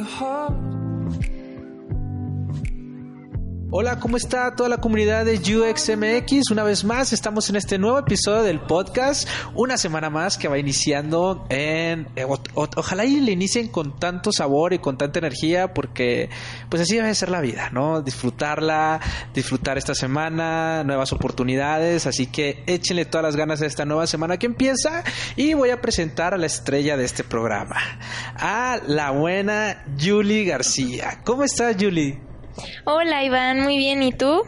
the heart. Hola, ¿cómo está toda la comunidad de UXMX? Una vez más, estamos en este nuevo episodio del podcast. Una semana más que va iniciando en... Eh, ojalá y le inicien con tanto sabor y con tanta energía porque pues así debe ser la vida, ¿no? Disfrutarla, disfrutar esta semana, nuevas oportunidades. Así que échenle todas las ganas a esta nueva semana que empieza y voy a presentar a la estrella de este programa, a la buena Julie García. ¿Cómo estás, Julie? Hola Iván, muy bien, ¿y tú?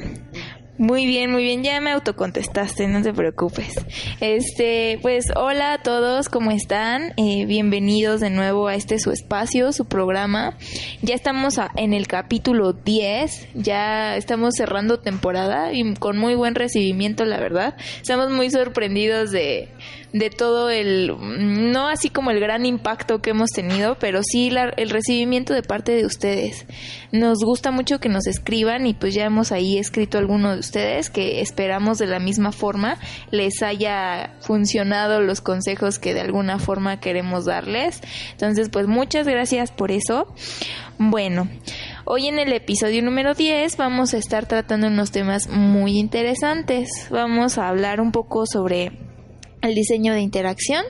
Muy bien, muy bien, ya me autocontestaste, no te preocupes. Este, pues hola a todos, ¿cómo están? Eh, bienvenidos de nuevo a este su espacio, su programa. Ya estamos en el capítulo 10, ya estamos cerrando temporada y con muy buen recibimiento, la verdad. Estamos muy sorprendidos de de todo el, no así como el gran impacto que hemos tenido, pero sí el recibimiento de parte de ustedes. Nos gusta mucho que nos escriban y pues ya hemos ahí escrito a alguno de ustedes que esperamos de la misma forma les haya funcionado los consejos que de alguna forma queremos darles. Entonces pues muchas gracias por eso. Bueno, hoy en el episodio número 10 vamos a estar tratando unos temas muy interesantes. Vamos a hablar un poco sobre el diseño de interacción.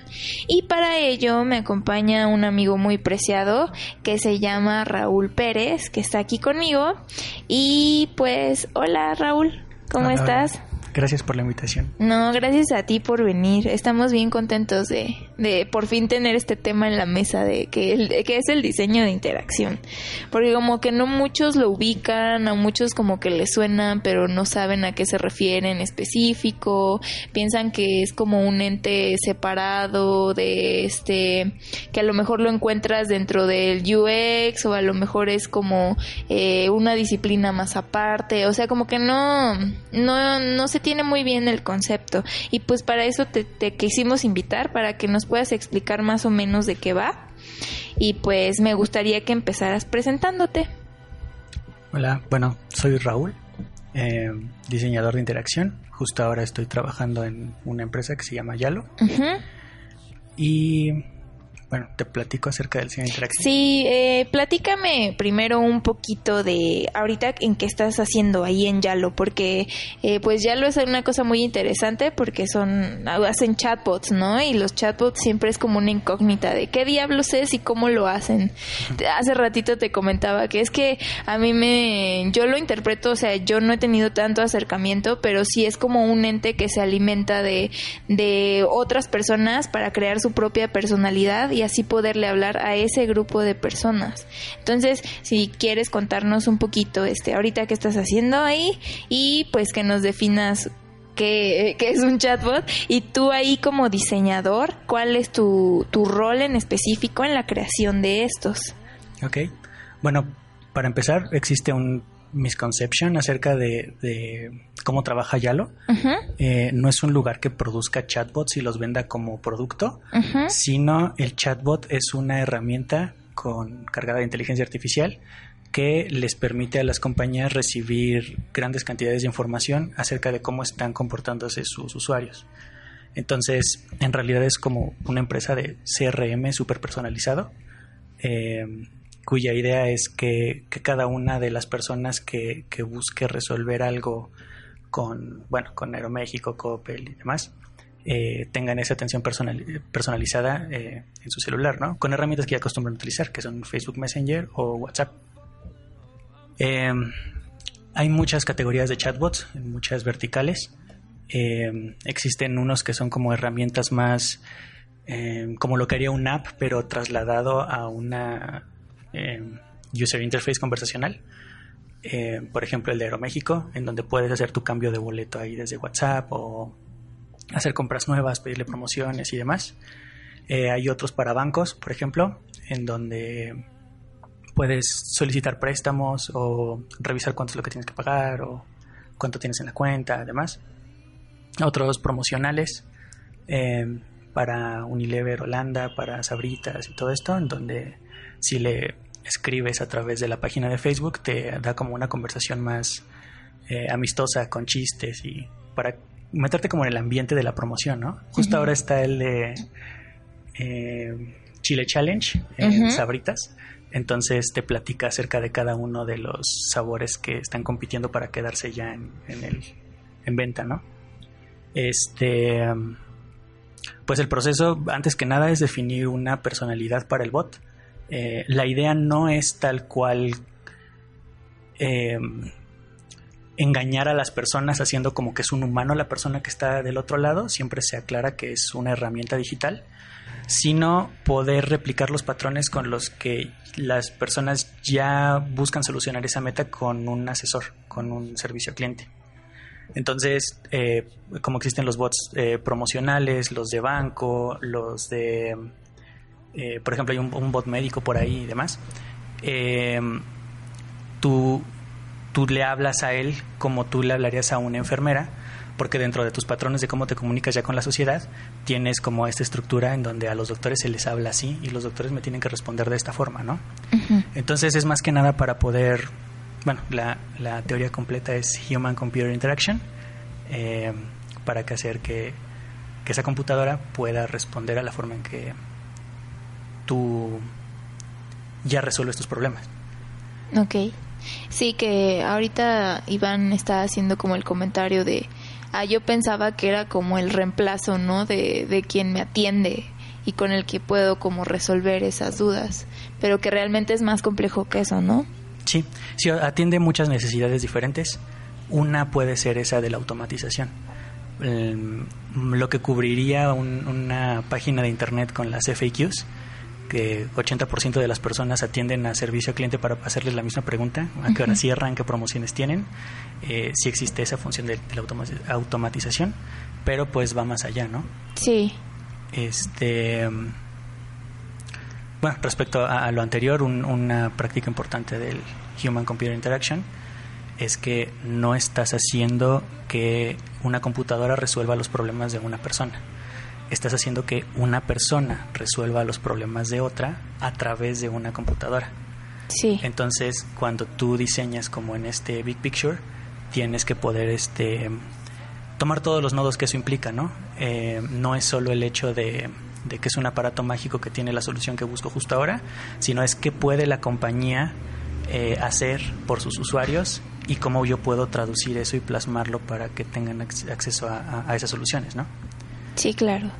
Y para ello me acompaña un amigo muy preciado que se llama Raúl Pérez que está aquí conmigo. Y pues hola Raúl, ¿cómo estás? Gracias por la invitación. No, gracias a ti por venir. Estamos bien contentos de, de por fin tener este tema en la mesa de que, el, que es el diseño de interacción. Porque como que no muchos lo ubican, a muchos como que les suenan, pero no saben a qué se refieren específico. Piensan que es como un ente separado de este, que a lo mejor lo encuentras dentro del UX o a lo mejor es como eh, una disciplina más aparte. O sea, como que no, no, no se tiene muy bien el concepto y pues para eso te, quisimos invitar para que nos puedas explicar más o menos de qué va y pues me gustaría que empezaras presentándote. Hola, bueno, soy Raúl, eh, diseñador de interacción. Justo ahora estoy trabajando en una empresa que se llama Yalo. Y bueno, te platico acerca del cine interactivo. Sí, eh, platícame primero un poquito de ahorita en qué estás haciendo ahí en Yalo, porque eh, pues Yalo es una cosa muy interesante porque son, hacen chatbots, ¿no? Y los chatbots siempre es como una incógnita de qué diablos es y cómo lo hacen. Hace ratito te comentaba que es que a mí me, yo lo interpreto, o sea, yo no he tenido tanto acercamiento, pero sí es como un ente que se alimenta de, de otras personas para crear su propia personalidad y así poderle hablar a ese grupo de personas. Entonces, si quieres contarnos un poquito, este, ahorita qué estás haciendo ahí y pues que nos definas qué, es un chatbot y tú ahí como diseñador, ¿cuál es tu, tu rol en específico en la creación de estos? Ok, bueno, para empezar, existe un misconception acerca de, cómo trabaja Yalo. Eh, no es un lugar que produzca chatbots y los venda como producto, sino el chatbot es una herramienta con cargada de inteligencia artificial que les permite a las compañías recibir grandes cantidades de información acerca de cómo están comportándose sus usuarios. Entonces, en realidad es como una empresa de CRM súper personalizado. Eh, cuya idea es que, cada una de las personas que, busque resolver algo con, bueno, con Aeroméxico, Coppel y demás, eh, tengan esa atención personalizada eh, en su celular, ¿no? Con herramientas que ya acostumbran utilizar, que son Facebook Messenger o WhatsApp. Em, hay muchas categorías de chatbots, muchas verticales. Em, existen unos que son como herramientas más em, como lo que haría una app, pero trasladado a una Em, user interface conversacional. eh, por ejemplo el de Aeroméxico, en donde puedes hacer tu cambio de boleto ahí desde WhatsApp o hacer compras nuevas, pedirle promociones y demás. Eh, hay otros para bancos, por ejemplo, en donde puedes solicitar préstamos o revisar cuánto es lo que tienes que pagar o cuánto tienes en la cuenta, además. Otros promocionales eh, para Unilever Holanda, para Sabritas y todo esto, en donde si le escribes a través de la página de Facebook te da como una conversación más eh, amistosa con chistes y para meterte como en el ambiente de la promoción, ¿no? Justo ahora está el de eh, Chile Challenge en Sabritas. Entonces te platica acerca de cada uno de los sabores que están compitiendo para quedarse ya en, el, en venta, ¿no? Este, pues el proceso, antes que nada, es definir una personalidad para el bot. Eh, la idea no es tal cual eh, engañar a las personas haciendo como que es un humano la persona que está del otro lado, siempre se aclara que es una herramienta digital, sino poder replicar los patrones con los que las personas ya buscan solucionar esa meta con un asesor, con un servicio cliente. Entonces, eh, como existen los bots eh, promocionales, los de banco, los de, eh, por ejemplo, hay un, bot médico por ahí y demás, tú tú le hablas a él como tú le hablarías a una enfermera, porque dentro de tus patrones de cómo te comunicas ya con la sociedad, tienes como esta estructura en donde a los doctores se les habla así y los doctores me tienen que responder de esta forma, ¿no? Entonces es más que nada para poder, bueno, la, la teoría completa es Human Computer Interaction, eh, para que hacer que, que esa computadora pueda responder a la forma en que tú ya resuelves tus problemas. Ok. Sí, que ahorita Iván está haciendo como el comentario de, ah, yo pensaba que era como el reemplazo, ¿no? De, de quien me atiende y con el que puedo como resolver esas dudas, pero que realmente es más complejo que eso, ¿no? Sí, sí, atiende muchas necesidades diferentes. Una puede ser esa de la automatización. lo que cubriría una página de internet con las FAQs que 80% de las personas atienden a servicio al cliente para hacerles la misma pregunta, a qué hora cierran, qué promociones tienen, eh, si existe esa función de, la automatización, pero pues va más allá, ¿no? Sí. Este, bueno, respecto a, lo anterior, una práctica importante del Human Computer Interaction es que no estás haciendo que una computadora resuelva los problemas de una persona estás haciendo que una persona resuelva los problemas de otra a través de una computadora. Sí. Entonces, cuando tú diseñas como en este big picture, tienes que poder este tomar todos los nodos que eso implica, ¿no? Eh, no es solo el hecho de, que es un aparato mágico que tiene la solución que busco justo ahora, sino es qué puede la compañía eh, hacer por sus usuarios y cómo yo puedo traducir eso y plasmarlo para que tengan acceso a esas soluciones, ¿no? Sí, claro.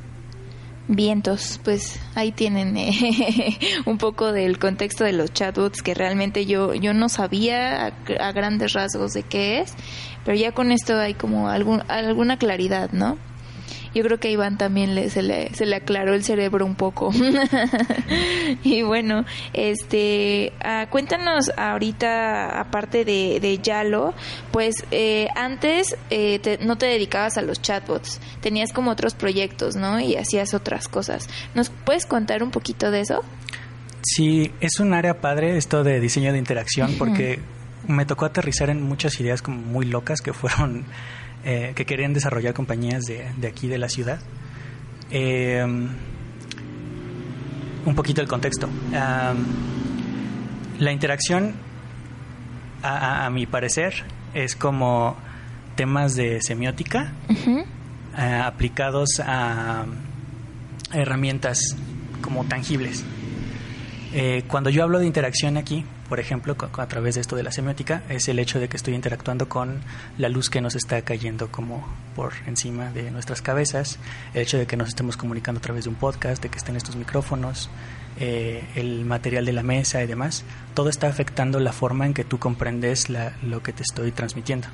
Vientos, pues ahí tienen eh, un poco del contexto de los chatbots que realmente yo, yo no sabía a, grandes rasgos de qué es, pero ya con esto hay como algún, alguna claridad, ¿no? Yo creo que a Iván también le, se, le, se le aclaró el cerebro un poco. y bueno, este, ah, cuéntanos ahorita, aparte de, de Yalo, pues eh, antes eh, no te dedicabas a los chatbots, tenías como otros proyectos, ¿no? Y hacías otras cosas. ¿Nos puedes contar un poquito de eso? Sí, es un área padre esto de diseño de interacción porque me tocó aterrizar en muchas ideas como muy locas que fueron eh, que querían desarrollar compañías de, aquí de la ciudad. Eh, un poquito el contexto. la interacción, a, mi parecer, es como temas de semiótica eh, aplicados a herramientas como tangibles. cuando yo hablo de interacción aquí, por ejemplo, a través de esto de la semiótica, es el hecho de que estoy interactuando con la luz que nos está cayendo como por encima de nuestras cabezas, el hecho de que nos estemos comunicando a través de un podcast, de que estén estos micrófonos, eh, el material de la mesa y demás, todo está afectando la forma en que tú comprendes lo que te estoy transmitiendo.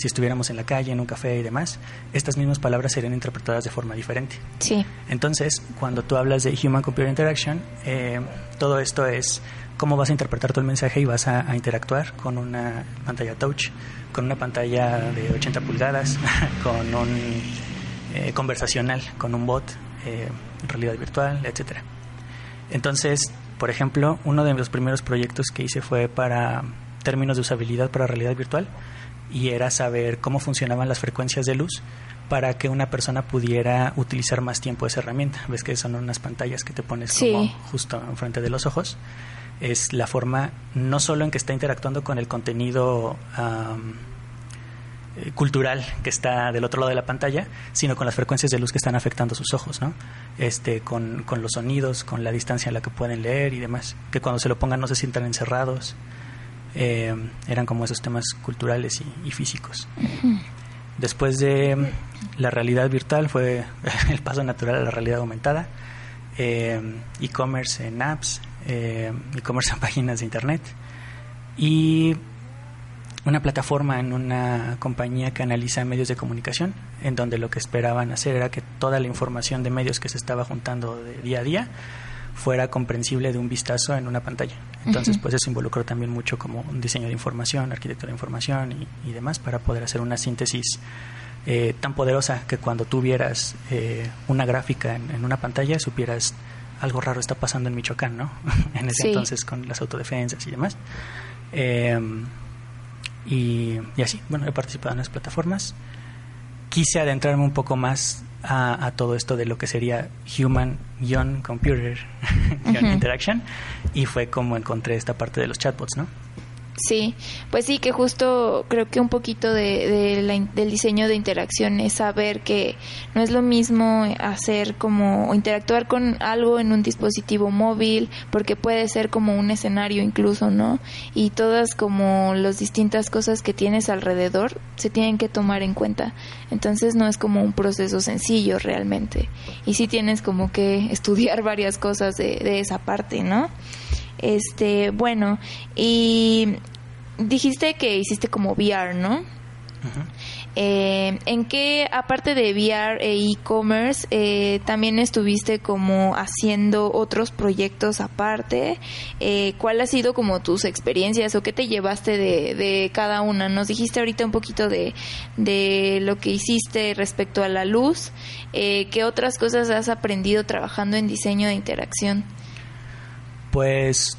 Si estuviéramos en la calle, en un café y demás, estas mismas palabras serían interpretadas de forma diferente. Sí. Entonces, cuando tú hablas de Human Computer Interaction, eh, todo esto es cómo vas a interpretar todo el mensaje y vas a, interactuar con una pantalla touch, con una pantalla de 80 pulgadas, con un eh, conversacional, con un bot, eh, realidad virtual, etcétera. Entonces, por ejemplo, uno de los primeros proyectos que hice fue para términos de usabilidad para realidad virtual y era saber cómo funcionaban las frecuencias de luz para que una persona pudiera utilizar más tiempo esa herramienta. Ves que son unas pantallas que te pones como justo enfrente de los ojos. Es la forma no solo en que está interactuando con el contenido eh, cultural que está del otro lado de la pantalla, sino con las frecuencias de luz que están afectando sus ojos, ¿no? Este, con, con los sonidos, con la distancia a la que pueden leer y demás. Que cuando se lo pongan no se sientan encerrados. Eh, eran como esos temas culturales y, físicos. Después de la realidad virtual fue el paso natural a la realidad aumentada, eh, e-commerce en apps, eh, e-commerce en páginas de internet y una plataforma en una compañía que analiza medios de comunicación, en donde lo que esperaban hacer era que toda la información de medios que se estaba juntando de día a día fuera comprensible de un vistazo en una pantalla. Entonces, pues eso involucró también mucho como un diseño de información, arquitectura de información y, demás para poder hacer una síntesis eh, tan poderosa que cuando tú vieras eh, una gráfica en, una pantalla supieras algo raro está pasando en Michoacán, ¿no? en ese entonces con las autodefensas y demás. Em, y, y, así, bueno, he participado en las plataformas. Quise adentrarme un poco más a, todo esto de lo que sería Human Young Computer Interaction y fue como encontré esta parte de los chatbots, ¿no? Sí, pues sí, que justo creo que un poquito de, del diseño de interacción es saber que no es lo mismo hacer como interactuar con algo en un dispositivo móvil, porque puede ser como un escenario incluso, ¿no? Y todas como las distintas cosas que tienes alrededor se tienen que tomar en cuenta. Entonces no es como un proceso sencillo realmente. Y sí tienes como que estudiar varias cosas de, de esa parte, ¿no? Este, bueno, y dijiste que hiciste como VR, ¿no? Eh, ¿En qué, aparte de VR e e-commerce, eh, también estuviste como haciendo otros proyectos aparte? Eh, ¿Cuál ha sido como tus experiencias o qué te llevaste de, de cada una? Nos dijiste ahorita un poquito de, de lo que hiciste respecto a la luz. ¿Qué otras cosas has aprendido trabajando en diseño de interacción? Pues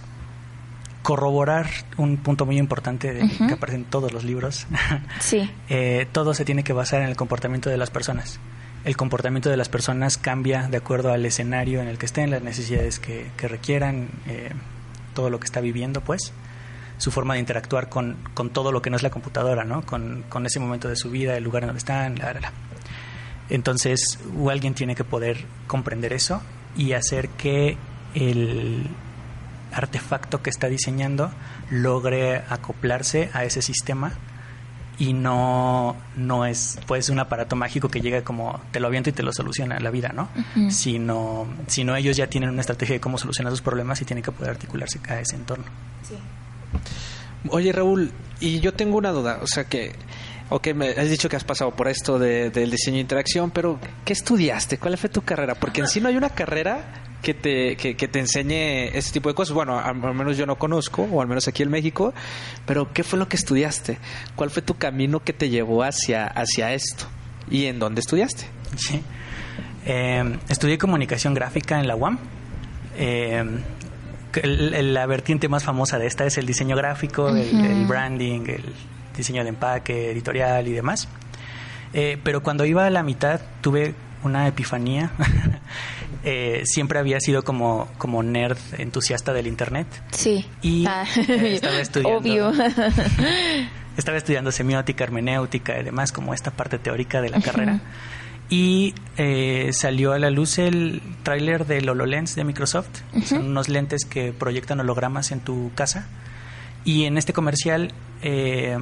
corroborar un punto muy importante que aparece en todos los libros. Sí. Eh, todo se tiene que basar en el comportamiento de las personas. El comportamiento de las personas cambia de acuerdo al escenario en el que estén, las necesidades que, requieran, eh, todo lo que está viviendo, pues, su forma de interactuar con, con, todo lo que no es la computadora, ¿no? Con, con ese momento de su vida, el lugar en donde están, la, la, Entonces, alguien tiene que poder comprender eso y hacer que el, artefacto que está diseñando logre acoplarse a ese sistema y no, no es pues un aparato mágico que llega como te lo aviento y te lo soluciona la vida, ¿no? sino, sino ellos ya tienen una estrategia de cómo solucionar sus problemas y tienen que poder articularse a ese entorno. Oye Raúl, y yo tengo una duda, o sea que Ok, me has dicho que has pasado por esto del diseño de interacción, pero ¿qué estudiaste? ¿Cuál fue tu carrera? Porque en sí no hay una carrera que te, que, te enseñe ese tipo de cosas. Bueno, al, menos yo no conozco, o al menos aquí en México, pero ¿qué fue lo que estudiaste? ¿Cuál fue tu camino que te llevó hacia, hacia esto? ¿Y en dónde estudiaste? Sí. Em, estudié comunicación gráfica en la UAM. Em, la vertiente más famosa de esta es el diseño gráfico, el branding, el diseño de empaque, editorial y demás. Eh, pero cuando iba a la mitad tuve una epifanía. eh, siempre había sido como, como nerd entusiasta del internet. Sí. Y ah. estaba estudiando. Obvio. estaba estudiando semiótica, hermenéutica y demás, como esta parte teórica de la carrera. Y eh, salió a la luz el tráiler del HoloLens de Microsoft. Son unos lentes que proyectan hologramas en tu casa. Y en este comercial eh,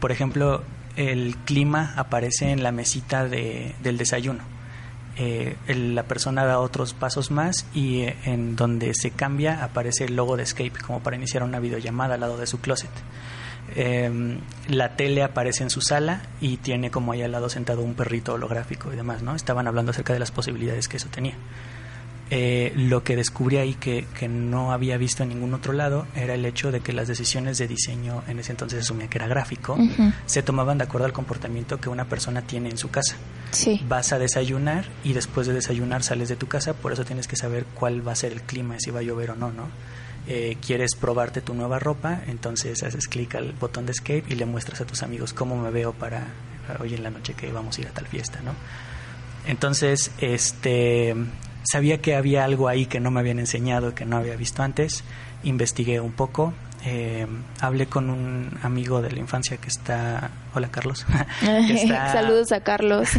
por ejemplo, el clima aparece en la mesita de, del desayuno. Eh, la persona da otros pasos más y eh, en donde se cambia aparece el logo de Escape como para iniciar una videollamada al lado de su closet. Em, la tele aparece en su sala y tiene como ahí al lado sentado un perrito holográfico y demás, ¿no? Estaban hablando acerca de las posibilidades que eso tenía. Eh, lo que descubrí ahí que, que, no había visto en ningún otro lado era el hecho de que las decisiones de diseño, en ese entonces asumía que era gráfico, se tomaban de acuerdo al comportamiento que una persona tiene en su casa. Sí. Vas a desayunar y después de desayunar sales de tu casa, por eso tienes que saber cuál va a ser el clima, si va a llover o no, ¿no? Eh, quieres probarte tu nueva ropa, entonces haces clic al botón de escape y le muestras a tus amigos cómo me veo para hoy en la noche que vamos a ir a tal fiesta, ¿no? Entonces, este, sabía que había algo ahí que no me habían enseñado, que no había visto antes, investigué un poco, eh, hablé con un amigo de la infancia que está, hola Carlos, saludos a Carlos,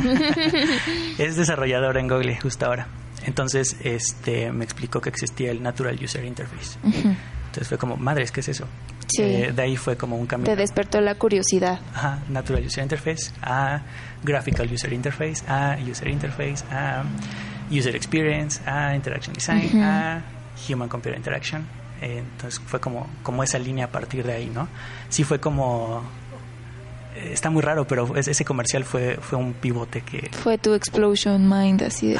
es desarrollador en Google justo ahora. Entonces, este, me explicó que existía el Natural User Interface. Entonces fue como, madres, ¿qué es eso? Sí. Eh, de ahí fue como un cambio. Te despertó la curiosidad. Ajá, Natural User Interface, a Graphical User Interface, a User Interface, a User Experience, a Interaction Design, a Human Computer Interaction. Eh, entonces fue como, como esa línea a partir de ahí, ¿no? Sí fue como eh, está muy raro, pero ese comercial fue, fue un pivote que... Fue tu explosion mind, así de...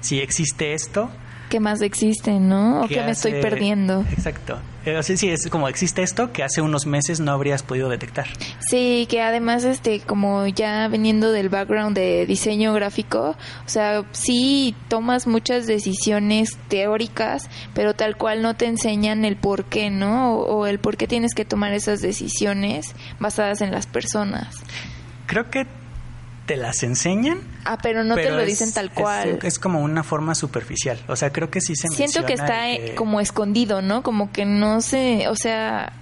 Si existe esto... ¿Qué más existe, no? ¿O qué, me estoy perdiendo? Exacto. Eh, sí, sí, es como existe esto que hace unos meses no habrías podido detectar. Sí, que además, este, como ya veniendo del background de diseño gráfico, o sea, sí tomas muchas decisiones teóricas, pero tal cual no te enseñan el por qué, ¿no? O, o el por qué tienes que tomar esas decisiones basadas en las personas. Creo que te las enseñan. Ah, pero no te lo dicen tal cual. Es, como una forma superficial. O sea, creo que sí se Siento que está como escondido, ¿no? Como que no se, o sea,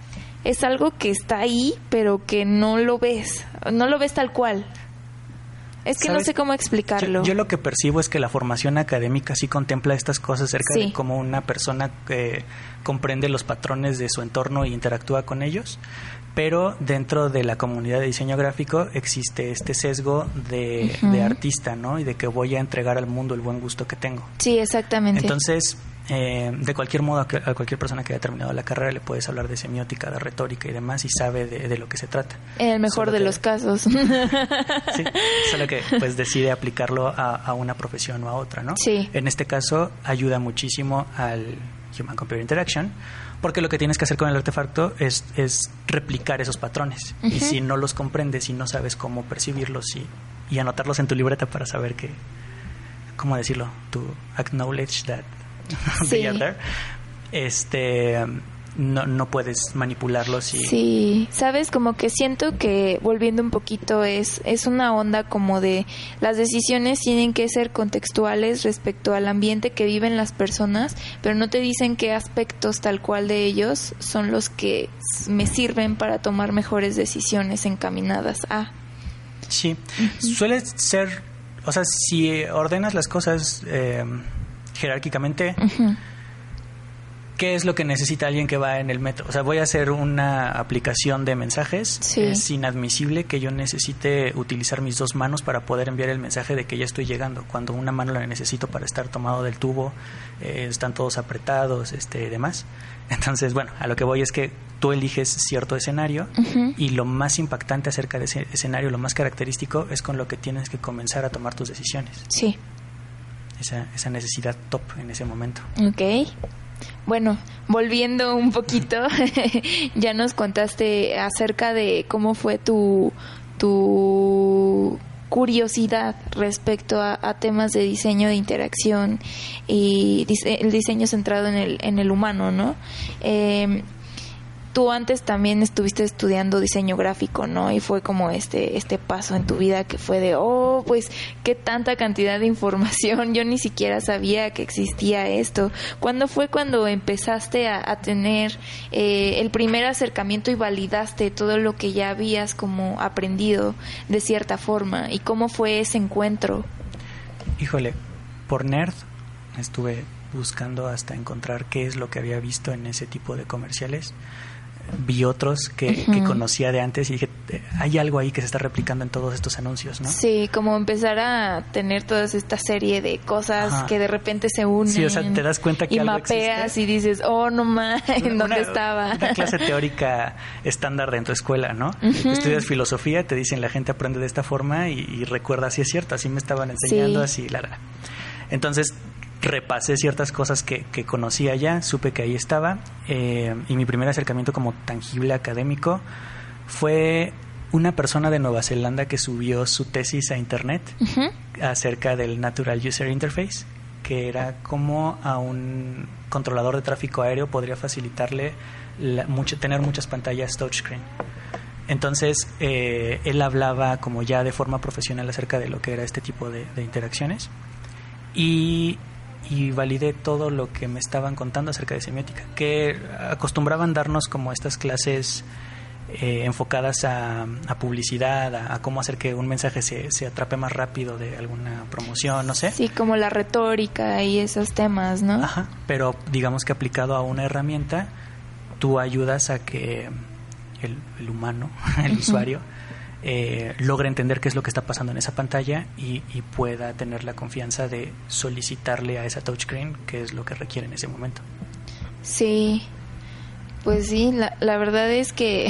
es algo que está ahí, pero que no lo ves. No lo ves tal cual. Es que no sé cómo explicarlo. Yo, lo que percibo es que la formación académica sí contempla estas cosas acerca de cómo una persona eh, comprende los patrones de su entorno y interactúa con ellos, pero dentro de la comunidad de diseño gráfico existe este sesgo de, artista, ¿no? Y de que voy a entregar al mundo el buen gusto que tengo. Sí, exactamente. Entonces, eh, de cualquier modo, a cualquier persona que haya terminado la carrera le puedes hablar de semiótica, de retórica y demás y sabe de, lo que se trata. En el mejor de los casos. sí, solo que pues decide aplicarlo a, a, una profesión o a otra, ¿no? Sí. En este caso, ayuda muchísimo al Human Computer Interaction porque lo que tienes que hacer con el artefacto es, es replicar esos patrones. Y si no los comprendes y no sabes cómo percibirlos y, y anotarlos en tu libreta para saber que, ¿cómo decirlo? To acknowledge that they are there. Este no, no puedes manipularlos y... Sí, sabes, como que siento que volviendo un poquito es, es una onda como de las decisiones tienen que ser contextuales respecto al ambiente que viven las personas, pero no te dicen qué aspectos tal cual de ellos son los que me sirven para tomar mejores decisiones encaminadas a... Sí, suele ser, o sea, si ordenas las cosas eh, jerárquicamente... ¿Qué es lo que necesita alguien que va en el metro? O sea, voy a hacer una aplicación de mensajes. Es inadmisible que yo necesite utilizar mis dos manos para poder enviar el mensaje de que ya estoy llegando. Cuando una mano la necesito para estar tomado del tubo, eh, están todos apretados, este, demás. Entonces, bueno, a lo que voy es que tú eliges cierto escenario y lo más impactante acerca de ese escenario, lo más característico, es con lo que tienes que comenzar a tomar tus decisiones. Sí. Esa, esa necesidad top en ese momento. Ok. Bueno, volviendo un poquito, ya nos contaste acerca de cómo fue tu, tu curiosidad respecto a, temas de diseño de interacción y el diseño centrado en el, en el humano, ¿no? Eh, tú antes también estuviste estudiando diseño gráfico, ¿no? Y fue como este, este paso en tu vida que fue de, oh, pues qué tanta cantidad de información, yo ni siquiera sabía que existía esto. ¿Cuándo fue cuando empezaste a, tener eh, el primer acercamiento y validaste todo lo que ya habías como aprendido de cierta forma? ¿Y cómo fue ese encuentro? Híjole, por nerd estuve buscando hasta encontrar qué es lo que había visto en ese tipo de comerciales vi otros que, conocía de antes y dije, hay algo ahí que se está replicando en todos estos anuncios, ¿no? Sí, como empezar a tener toda esta serie de cosas que de repente se unen. Sí, o sea, te das cuenta que y mapeas y dices, oh, no más, ¿en dónde estaba? Una clase teórica estándar de tu escuela, ¿no? Estudias filosofía, te dicen la gente aprende de esta forma y, recuerda si es cierto, así me estaban enseñando, así, la, la. Entonces, repasé ciertas cosas que, que conocía ya, supe que ahí estaba eh, y mi primer acercamiento como tangible académico fue una persona de Nueva Zelanda que subió su tesis a internet acerca del Natural User Interface, que era cómo a un controlador de tráfico aéreo podría facilitarle mucho, tener muchas pantallas touchscreen. Entonces, eh, él hablaba como ya de forma profesional acerca de lo que era este tipo de, de interacciones. Y y validé todo lo que me estaban contando acerca de semiótica, que acostumbraban darnos como estas clases eh, enfocadas a, publicidad, a, cómo hacer que un mensaje se, se, atrape más rápido de alguna promoción, no sé. Sí, como la retórica y esos temas, ¿no? Ajá, pero digamos que aplicado a una herramienta, tú ayudas a que el, el humano, el usuario, eh, logre entender qué es lo que está pasando en esa pantalla y, pueda tener la confianza de solicitarle a esa touchscreen qué es lo que requiere en ese momento. Sí, pues sí, la verdad es que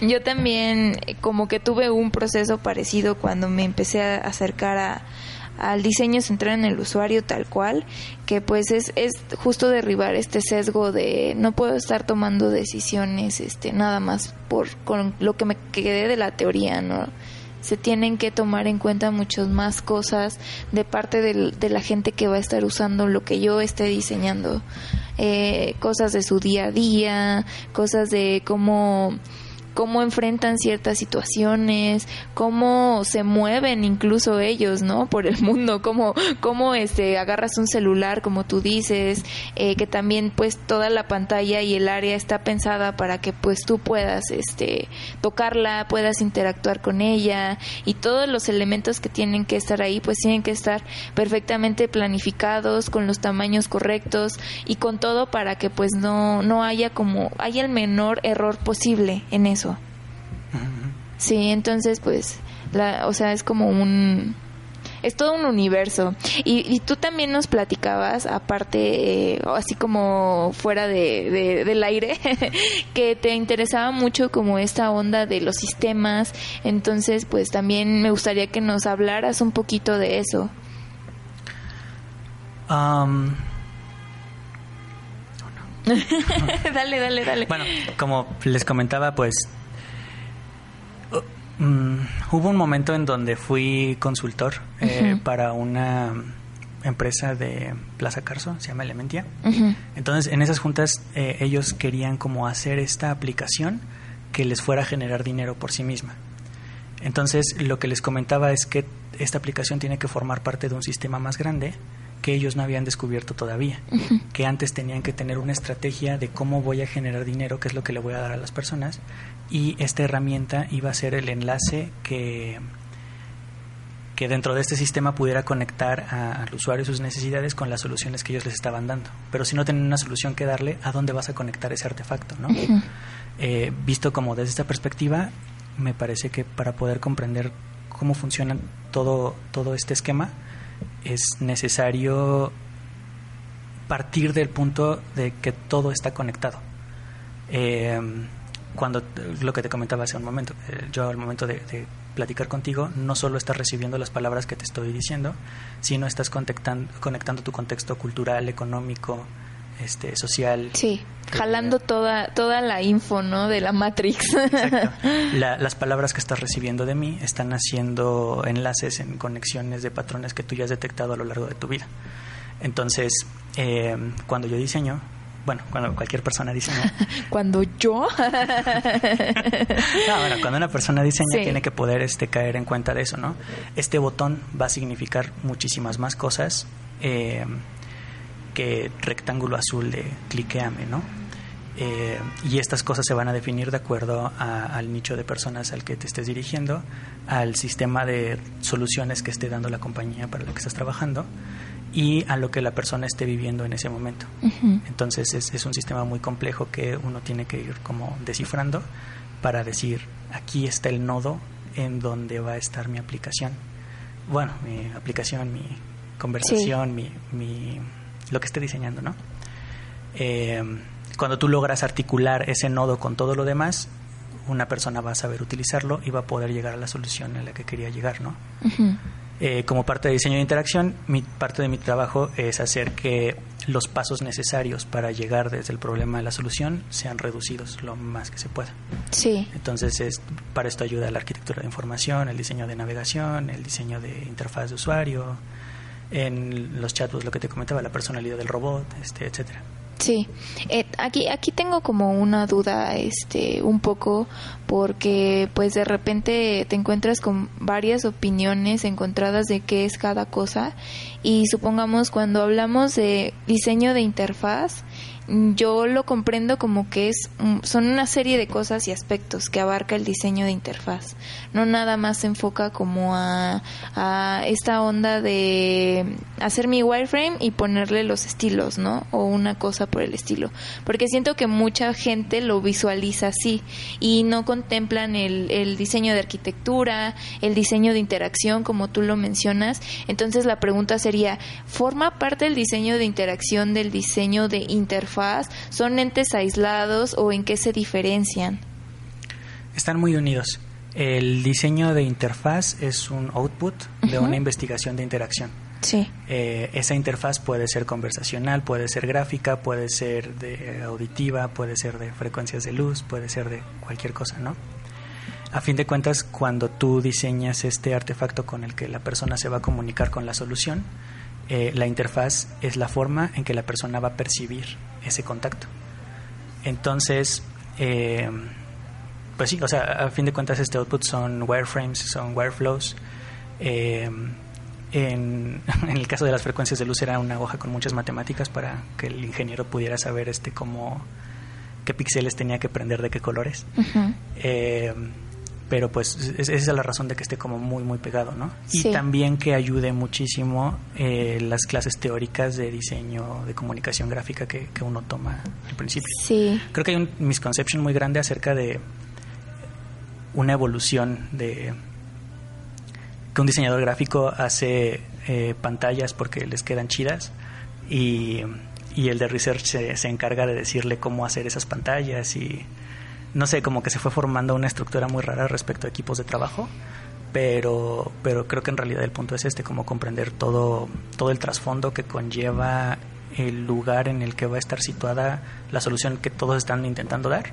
yo también como que tuve un proceso parecido cuando me empecé a acercar a, al diseño centrado en el usuario tal cual, que pues es, es justo derribar este sesgo de no puedo estar tomando decisiones este nada más por con lo que me quedé de la teoría, ¿no? se tienen que tomar en cuenta muchas más cosas de parte de la gente que va a estar usando lo que yo esté diseñando. Eh, cosas de su día a día, cosas de cómo cómo enfrentan ciertas situaciones, cómo se mueven incluso ellos, ¿no? Por el mundo, cómo, cómo este, agarras un celular, como tú dices, eh, que también pues toda la pantalla y el área está pensada para que pues tú puedas este, tocarla, puedas interactuar con ella y todos los elementos que tienen que estar ahí pues tienen que estar perfectamente planificados, con los tamaños correctos y con todo para que pues no, no haya como, haya el menor error posible en eso. Sí, entonces pues, la, o sea, es como un... Es todo un universo. Y, tú también nos platicabas, aparte, eh, así como fuera de, del aire, que te interesaba mucho como esta onda de los sistemas. Entonces, pues también me gustaría que nos hablaras un poquito de eso. dale, dale, dale. Bueno, como les comentaba, pues Mm, hubo un momento en donde fui consultor eh, para una empresa de Plaza Carso, se llama Elementia. Entonces, en esas juntas eh, ellos querían como hacer esta aplicación que les fuera a generar dinero por sí misma. Entonces, lo que les comentaba es que esta aplicación tiene que formar parte de un sistema más grande que ellos no habían descubierto todavía, que antes tenían que tener una estrategia de cómo voy a generar dinero, qué es lo que le voy a dar a las personas, y esta herramienta iba a ser el enlace que, que dentro de este sistema pudiera conectar al usuario sus necesidades con las soluciones que ellos les estaban dando. Pero si no tienen una solución que darle, ¿a dónde vas a conectar ese artefacto? ¿no? Eh, visto como desde esta perspectiva, me parece que para poder comprender cómo funciona todo, todo este esquema, es necesario partir del punto de que todo está conectado. Eh, cuando lo que te comentaba hace un momento, eh, yo al momento de, platicar contigo, no solo estás recibiendo las palabras que te estoy diciendo, sino estás conectando, conectando tu contexto cultural, económico, este, social. Sí, jalando toda, toda la info, ¿no? De la Matrix. Exacto. las palabras que estás recibiendo de mí están haciendo enlaces en conexiones de patrones que tú ya has detectado a lo largo de tu vida. Entonces, eh, cuando yo diseño, bueno, cuando cualquier persona diseña. cuando yo. no, bueno, cuando una persona diseña tiene que poder este, caer en cuenta de eso, ¿no? Este botón va a significar muchísimas más cosas eh, que rectángulo azul de cliqueame, ¿no? Eh, y estas cosas se van a definir de acuerdo al nicho de personas al que te estés dirigiendo, al sistema de soluciones que esté dando la compañía para la que estás trabajando y a lo que la persona esté viviendo en ese momento. Entonces es, es, un sistema muy complejo que uno tiene que ir como descifrando para decir, aquí está el nodo en donde va a estar mi aplicación. Bueno, mi aplicación, mi conversación, mi, mi, lo que esté diseñando, ¿no? Eh, cuando tú logras articular ese nodo con todo lo demás, una persona va a saber utilizarlo y va a poder llegar a la solución a la que quería llegar, ¿no? Eh, como parte de diseño de interacción, mi parte de mi trabajo es hacer que los pasos necesarios para llegar desde el problema a la solución sean reducidos lo más que se pueda. Sí. Entonces, es, para esto ayuda la arquitectura de información, el diseño de navegación, el diseño de interfaz de usuario, en los chatbots lo que te comentaba, la personalidad del robot, este, etcétera. Sí, eh, aquí aquí tengo como una duda, este, un poco, porque pues de repente te encuentras con varias opiniones encontradas de qué es cada cosa. Y supongamos cuando hablamos de diseño de interfaz yo lo comprendo como que es son una serie de cosas y aspectos que abarca el diseño de interfaz. No nada más se enfoca como a, a esta onda de hacer mi wireframe y ponerle los estilos, ¿no? O una cosa por el estilo. Porque siento que mucha gente lo visualiza así y no contemplan el, el diseño de arquitectura, el diseño de interacción, como tú lo mencionas. Entonces la pregunta sería, ¿forma parte del diseño de interacción del diseño de interfaz? ¿Son entes aislados o en qué se diferencian? Están muy unidos. El diseño de interfaz es un output de una investigación de interacción. Sí. Eh, esa interfaz puede ser conversacional, puede ser gráfica, puede ser de auditiva, puede ser de frecuencias de luz, puede ser de cualquier cosa, ¿no? A fin de cuentas, cuando tú diseñas este artefacto con el que la persona se va a comunicar con la solución, eh, la interfaz es la forma en que la persona va a percibir ese contacto. Entonces, eh, pues sí, o sea, a fin de cuentas este output son wireframes, son wireflows. Eh, en, en, el caso de las frecuencias de luz era una hoja con muchas matemáticas para que el ingeniero pudiera saber este cómo qué píxeles tenía que prender de qué colores pero pues esa es la razón de que esté como muy muy pegado, ¿no? Y también que ayude muchísimo eh, las clases teóricas de diseño de comunicación gráfica que, uno toma al principio. Sí. Creo que hay un misconception muy grande acerca de una evolución de que un diseñador gráfico hace eh, pantallas porque les quedan chidas y, y el de research se, se encarga de decirle cómo hacer esas pantallas y no sé, como que se fue formando una estructura muy rara respecto a equipos de trabajo, pero, pero creo que en realidad el punto es este, como comprender todo, todo el trasfondo que conlleva el lugar en el que va a estar situada la solución que todos están intentando dar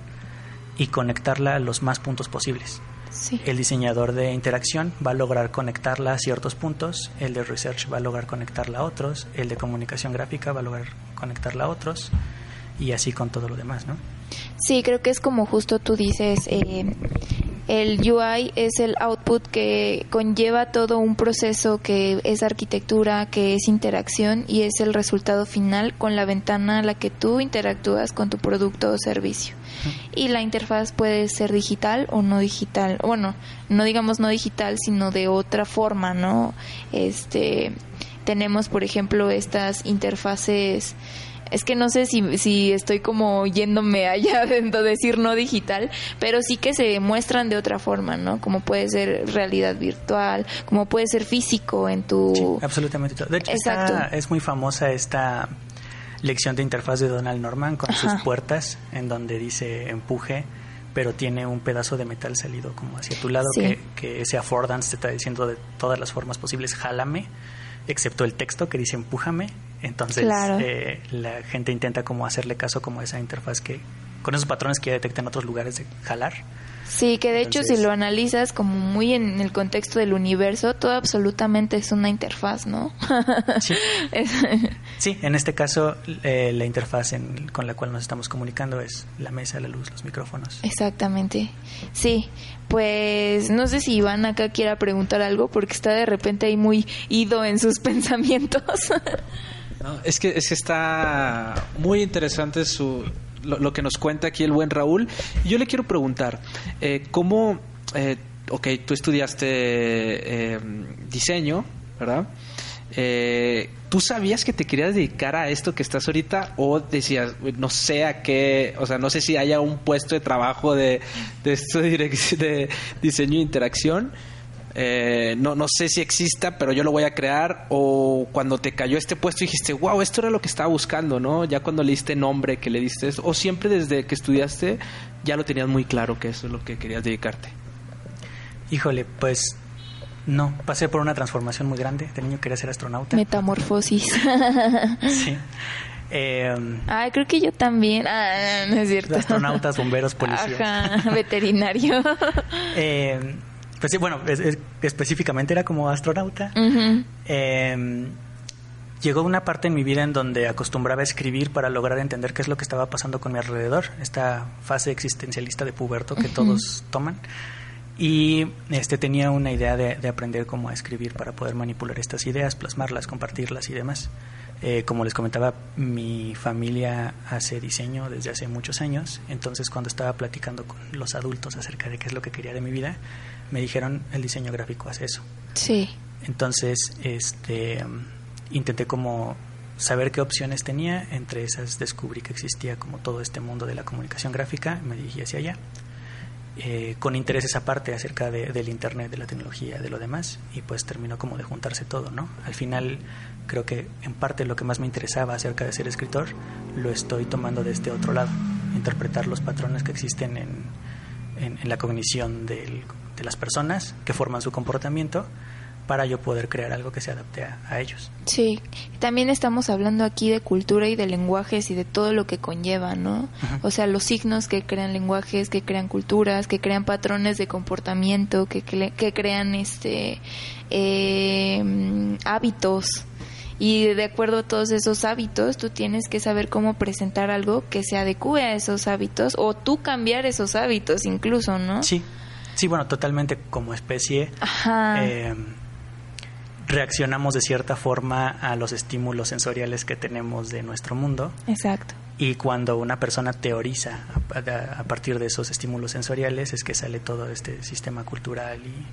y conectarla a los más puntos posibles. El diseñador de interacción va a lograr conectarla a ciertos puntos, el de research va a lograr conectarla a otros, el de comunicación gráfica va a lograr conectarla a otros y así con todo lo demás, ¿no? Sí, creo que es como justo tú dices, eh, el UI es el output que conlleva todo un proceso que es arquitectura, que es interacción y es el resultado final con la ventana a la que tú interactúas con tu producto o servicio. Y la interfaz puede ser digital o no digital. Bueno, no digamos no digital, sino de otra forma, ¿no? Este tenemos, por ejemplo, estas interfaces es que no sé si, si estoy como yéndome allá de decir no digital, pero sí que se muestran de otra forma, ¿no? Como puede ser realidad virtual, como puede ser físico en tu... Sí, absolutamente. De hecho, es muy famosa esta lección de interfaz de Donald Norman con sus puertas en donde dice empuje pero tiene un pedazo de metal salido como hacia tu lado que, que ese affordance te está diciendo de todas las formas posibles, jálame, excepto el texto que dice empújame entonces eh, la gente intenta como hacerle caso como a esa interfaz que con esos patrones que ya detectan otros lugares de jalar. Sí, que de hecho si lo analizas como muy en el contexto del universo, todo absolutamente es una interfaz, ¿no? sí. sí, en este caso eh, la interfaz con la cual nos estamos comunicando es la mesa, la luz, los micrófonos. Exactamente. Sí, pues no sé si Iván acá quiera preguntar algo porque está de repente ahí muy ido en sus pensamientos. Es, que, es está muy interesante su, lo, que nos cuenta aquí el buen Raúl. Yo le quiero preguntar, eh, ¿cómo, eh, ok, tú estudiaste eh, diseño, ¿verdad? Eh, ¿Tú sabías que te querías dedicar a esto que estás ahorita o decías, no sé a qué, o sea, no sé si haya un puesto de trabajo de, de esto de, de diseño e interacción? Eh, no, no sé si exista, pero yo lo voy a crear. O cuando te cayó este puesto dijiste, wow, esto era lo que estaba buscando, ¿no? Ya cuando le diste nombre, que le diste O siempre desde que estudiaste ya lo tenías muy claro que eso es lo que querías dedicarte. Híjole, pues no, pasé por una transformación muy grande. De niño quería ser astronauta. Metamorfosis. sí. Eh, Ay, creo que yo también. Ah, no es cierto. Astronautas, bomberos, policías. Ajá, veterinario. eh, pues sí, bueno, específicamente era como astronauta. Em, llegó una parte en mi vida en donde acostumbraba a escribir para lograr entender qué es lo que estaba pasando con mi alrededor, esta fase existencialista de puberto que todos toman. Y este tenía una idea de, aprender cómo a escribir para poder manipular estas ideas, plasmarlas, compartirlas y demás. Eh, como les comentaba, mi familia hace diseño desde hace muchos años, entonces cuando estaba platicando con los adultos acerca de qué es lo que quería de mi vida, me dijeron el diseño gráfico hace eso. Sí. Entonces, este, intenté como saber qué opciones tenía, entre esas descubrí que existía como todo este mundo de la comunicación gráfica, me dirigí hacia allá. Eh, con intereses aparte acerca de, del internet, de la tecnología, de lo demás, y pues terminó como de juntarse todo, ¿no? Al final creo que en parte lo que más me interesaba acerca de ser escritor lo estoy tomando de este otro lado, interpretar los patrones que existen en, en, la cognición de las personas que forman su comportamiento para yo poder crear algo que se adapte a, ellos. Sí, también estamos hablando aquí de cultura y de lenguajes y de todo lo que conlleva, ¿no? O sea, los signos que crean lenguajes, que crean culturas, que crean patrones de comportamiento, que, que crean este eh, hábitos y de acuerdo a todos esos hábitos, tú tienes que saber cómo presentar algo que se adecue a esos hábitos o tú cambiar esos hábitos incluso, ¿no? Sí, sí, bueno, totalmente como especie. Eh, reaccionamos de cierta forma a los estímulos sensoriales que tenemos de nuestro mundo. Exacto. Y cuando una persona teoriza a, a partir de esos estímulos sensoriales es que sale todo este sistema cultural y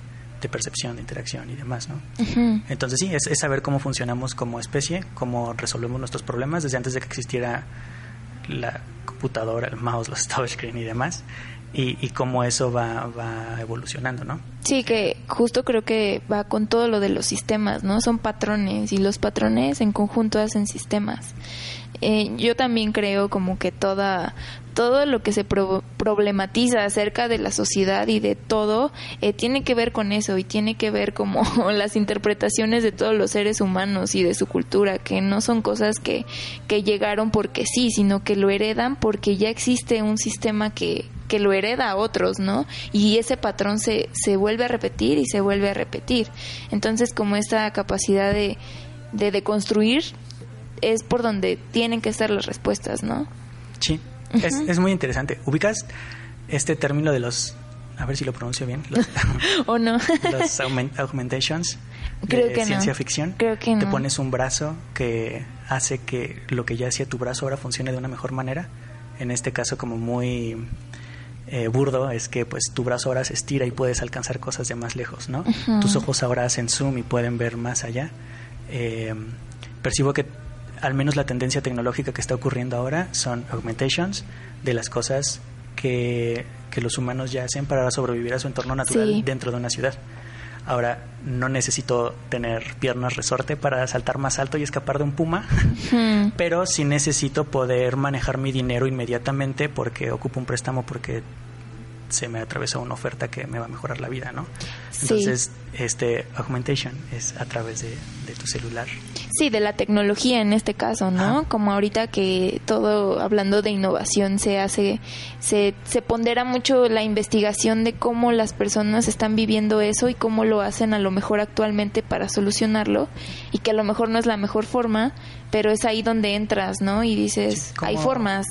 de percepción, de interacción y demás, ¿no? Entonces sí, es, saber cómo funcionamos como especie, cómo resolvemos nuestros problemas desde antes de que existiera la computadora, el mouse, los touchscreen y demás, y, y cómo eso va, evolucionando, ¿no? Sí, que justo creo que va con todo lo de los sistemas, ¿no? Son patrones y los patrones en conjunto hacen sistemas. Eh, yo también creo como que toda todo lo que se problematiza acerca de la sociedad y de todo eh, tiene que ver con eso y tiene que ver como las interpretaciones de todos los seres humanos y de su cultura, que no son cosas que, que llegaron porque sí, sino que lo heredan porque ya existe un sistema que, que lo hereda a otros, ¿no? Y ese patrón se, se vuelve a repetir y se vuelve a repetir. Entonces, como esta capacidad de, de, de construir es por donde tienen que ser las respuestas, ¿no? Sí, es, es, muy interesante. ¿Ubicas este término de los, a ver si lo pronuncio bien, los, o no? los augmentations Creo de que ciencia ficción? Creo que no. Te pones un brazo que hace que lo que ya hacía tu brazo ahora funcione de una mejor manera. En este caso como muy eh, burdo es que pues tu brazo ahora se estira y puedes alcanzar cosas de más lejos, ¿no? Tus ojos ahora hacen zoom y pueden ver más allá. Eh, percibo que al menos la tendencia tecnológica que está ocurriendo ahora son augmentations de las cosas que, los humanos ya hacen para sobrevivir a su entorno natural dentro de una ciudad. Ahora, no necesito tener piernas resorte para saltar más alto y escapar de un puma, pero sí necesito poder manejar mi dinero inmediatamente porque ocupo un préstamo porque se me atravesó una oferta que me va a mejorar la vida, ¿no? Entonces, este augmentation es a través de, tu celular. Sí, de la tecnología en este caso, ¿no? Como ahorita que todo, hablando de innovación, se hace, se, se pondera mucho la investigación de cómo las personas están viviendo eso y cómo lo hacen a lo mejor actualmente para solucionarlo y que a lo mejor no es la mejor forma, pero es ahí donde entras, ¿no? Y dices, hay formas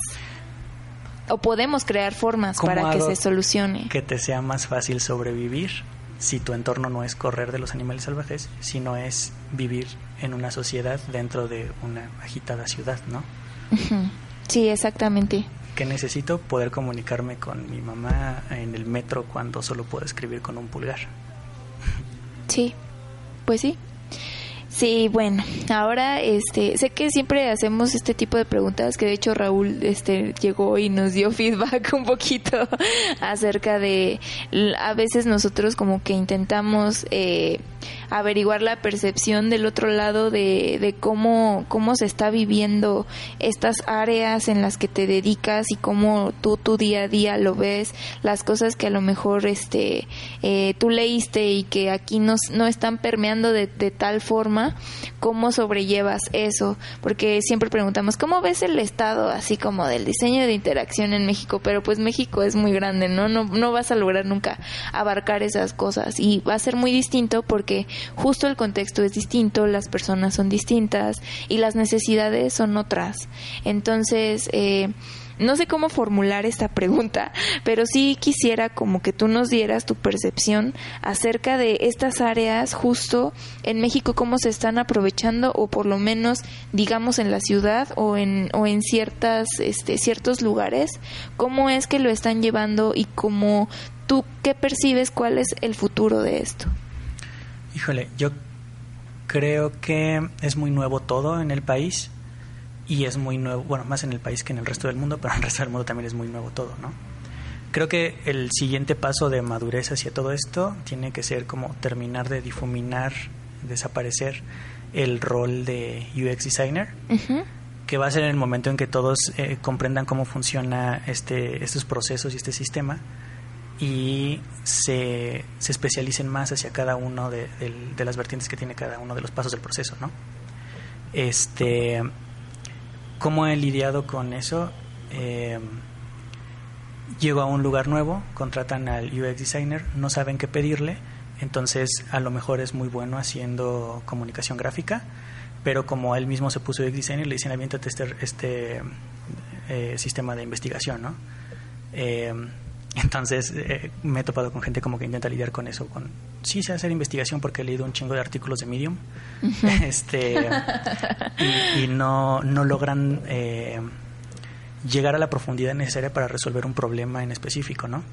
o podemos crear formas para que se solucione. Que te sea más fácil sobrevivir si tu entorno no es correr de los animales salvajes, sino es vivir en una sociedad dentro de una agitada ciudad, ¿no? Sí, exactamente. ¿Qué necesito? Poder comunicarme con mi mamá en el metro cuando solo puedo escribir con un pulgar. Sí, pues sí. Sí, bueno, ahora este, sé que siempre hacemos este tipo de preguntas, que de hecho Raúl este llegó y nos dio feedback un poquito acerca de a veces nosotros como que intentamos eh, averiguar la percepción del otro lado de, de cómo, cómo se está viviendo estas áreas en las que te dedicas y cómo tú tu día a día lo ves, las cosas que a lo mejor este eh, tú leíste y que aquí no, no están permeando de, de tal forma, cómo sobrellevas eso, porque siempre preguntamos, ¿cómo ves el estado así como del diseño de interacción en México? Pero pues México es muy grande, ¿no? No, no vas a lograr nunca abarcar esas cosas y va a ser muy distinto porque justo el contexto es distinto, las personas son distintas y las necesidades son otras. Entonces, eh, no sé cómo formular esta pregunta, pero sí quisiera como que tú nos dieras tu percepción acerca de estas áreas justo en México, cómo se están aprovechando o por lo menos digamos en la ciudad o en, o en ciertas, este, ciertos lugares, cómo es que lo están llevando y cómo tú qué percibes cuál es el futuro de esto. Híjole, yo creo que es muy nuevo todo en el país y es muy nuevo, bueno, más en el país que en el resto del mundo, pero en el resto del mundo también es muy nuevo todo, ¿no? Creo que el siguiente paso de madurez hacia todo esto tiene que ser como terminar de difuminar, desaparecer el rol de UX designer, que va a ser en el momento en que todos eh, comprendan cómo funciona este, estos procesos y este sistema y se, se especialicen más hacia cada uno de, las vertientes que tiene cada uno de los pasos del proceso, ¿no? Este, ¿Cómo he lidiado con eso? Eh, llego a un lugar nuevo, contratan al UX designer, no saben qué pedirle, entonces a lo mejor es muy bueno haciendo comunicación gráfica, pero como él mismo se puso UX designer, le dicen aviéntate este, este eh, sistema de investigación, ¿no? Eh, entonces eh, me he topado con gente como que intenta lidiar con eso, con sí sé hacer investigación porque he leído un chingo de artículos de Medium, este y, no, no logran eh, llegar a la profundidad necesaria para resolver un problema en específico, ¿no?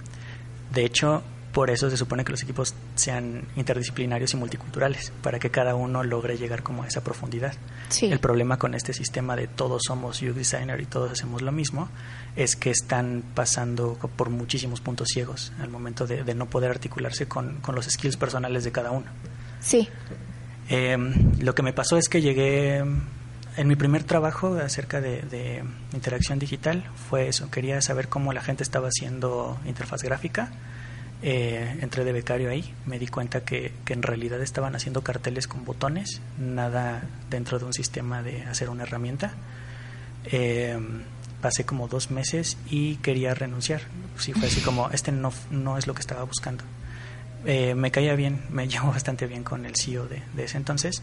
De hecho, por eso se supone que los equipos sean interdisciplinarios y multiculturales, para que cada uno logre llegar como a esa profundidad. El problema con este sistema de todos somos UX designer y todos hacemos lo mismo es que están pasando por muchísimos puntos ciegos al momento de, no poder articularse con, los skills personales de cada uno. Sí. Em, lo que me pasó es que llegué en mi primer trabajo acerca de, de, interacción digital fue eso, quería saber cómo la gente estaba haciendo interfaz gráfica eh, entré de becario ahí, me di cuenta que, que, en realidad estaban haciendo carteles con botones, nada dentro de un sistema de hacer una herramienta. Eh, pasé como dos meses y quería renunciar. Sí, fue así como, este no, no es lo que estaba buscando. Eh, me caía bien, me llevó bastante bien con el CEO de, de, ese entonces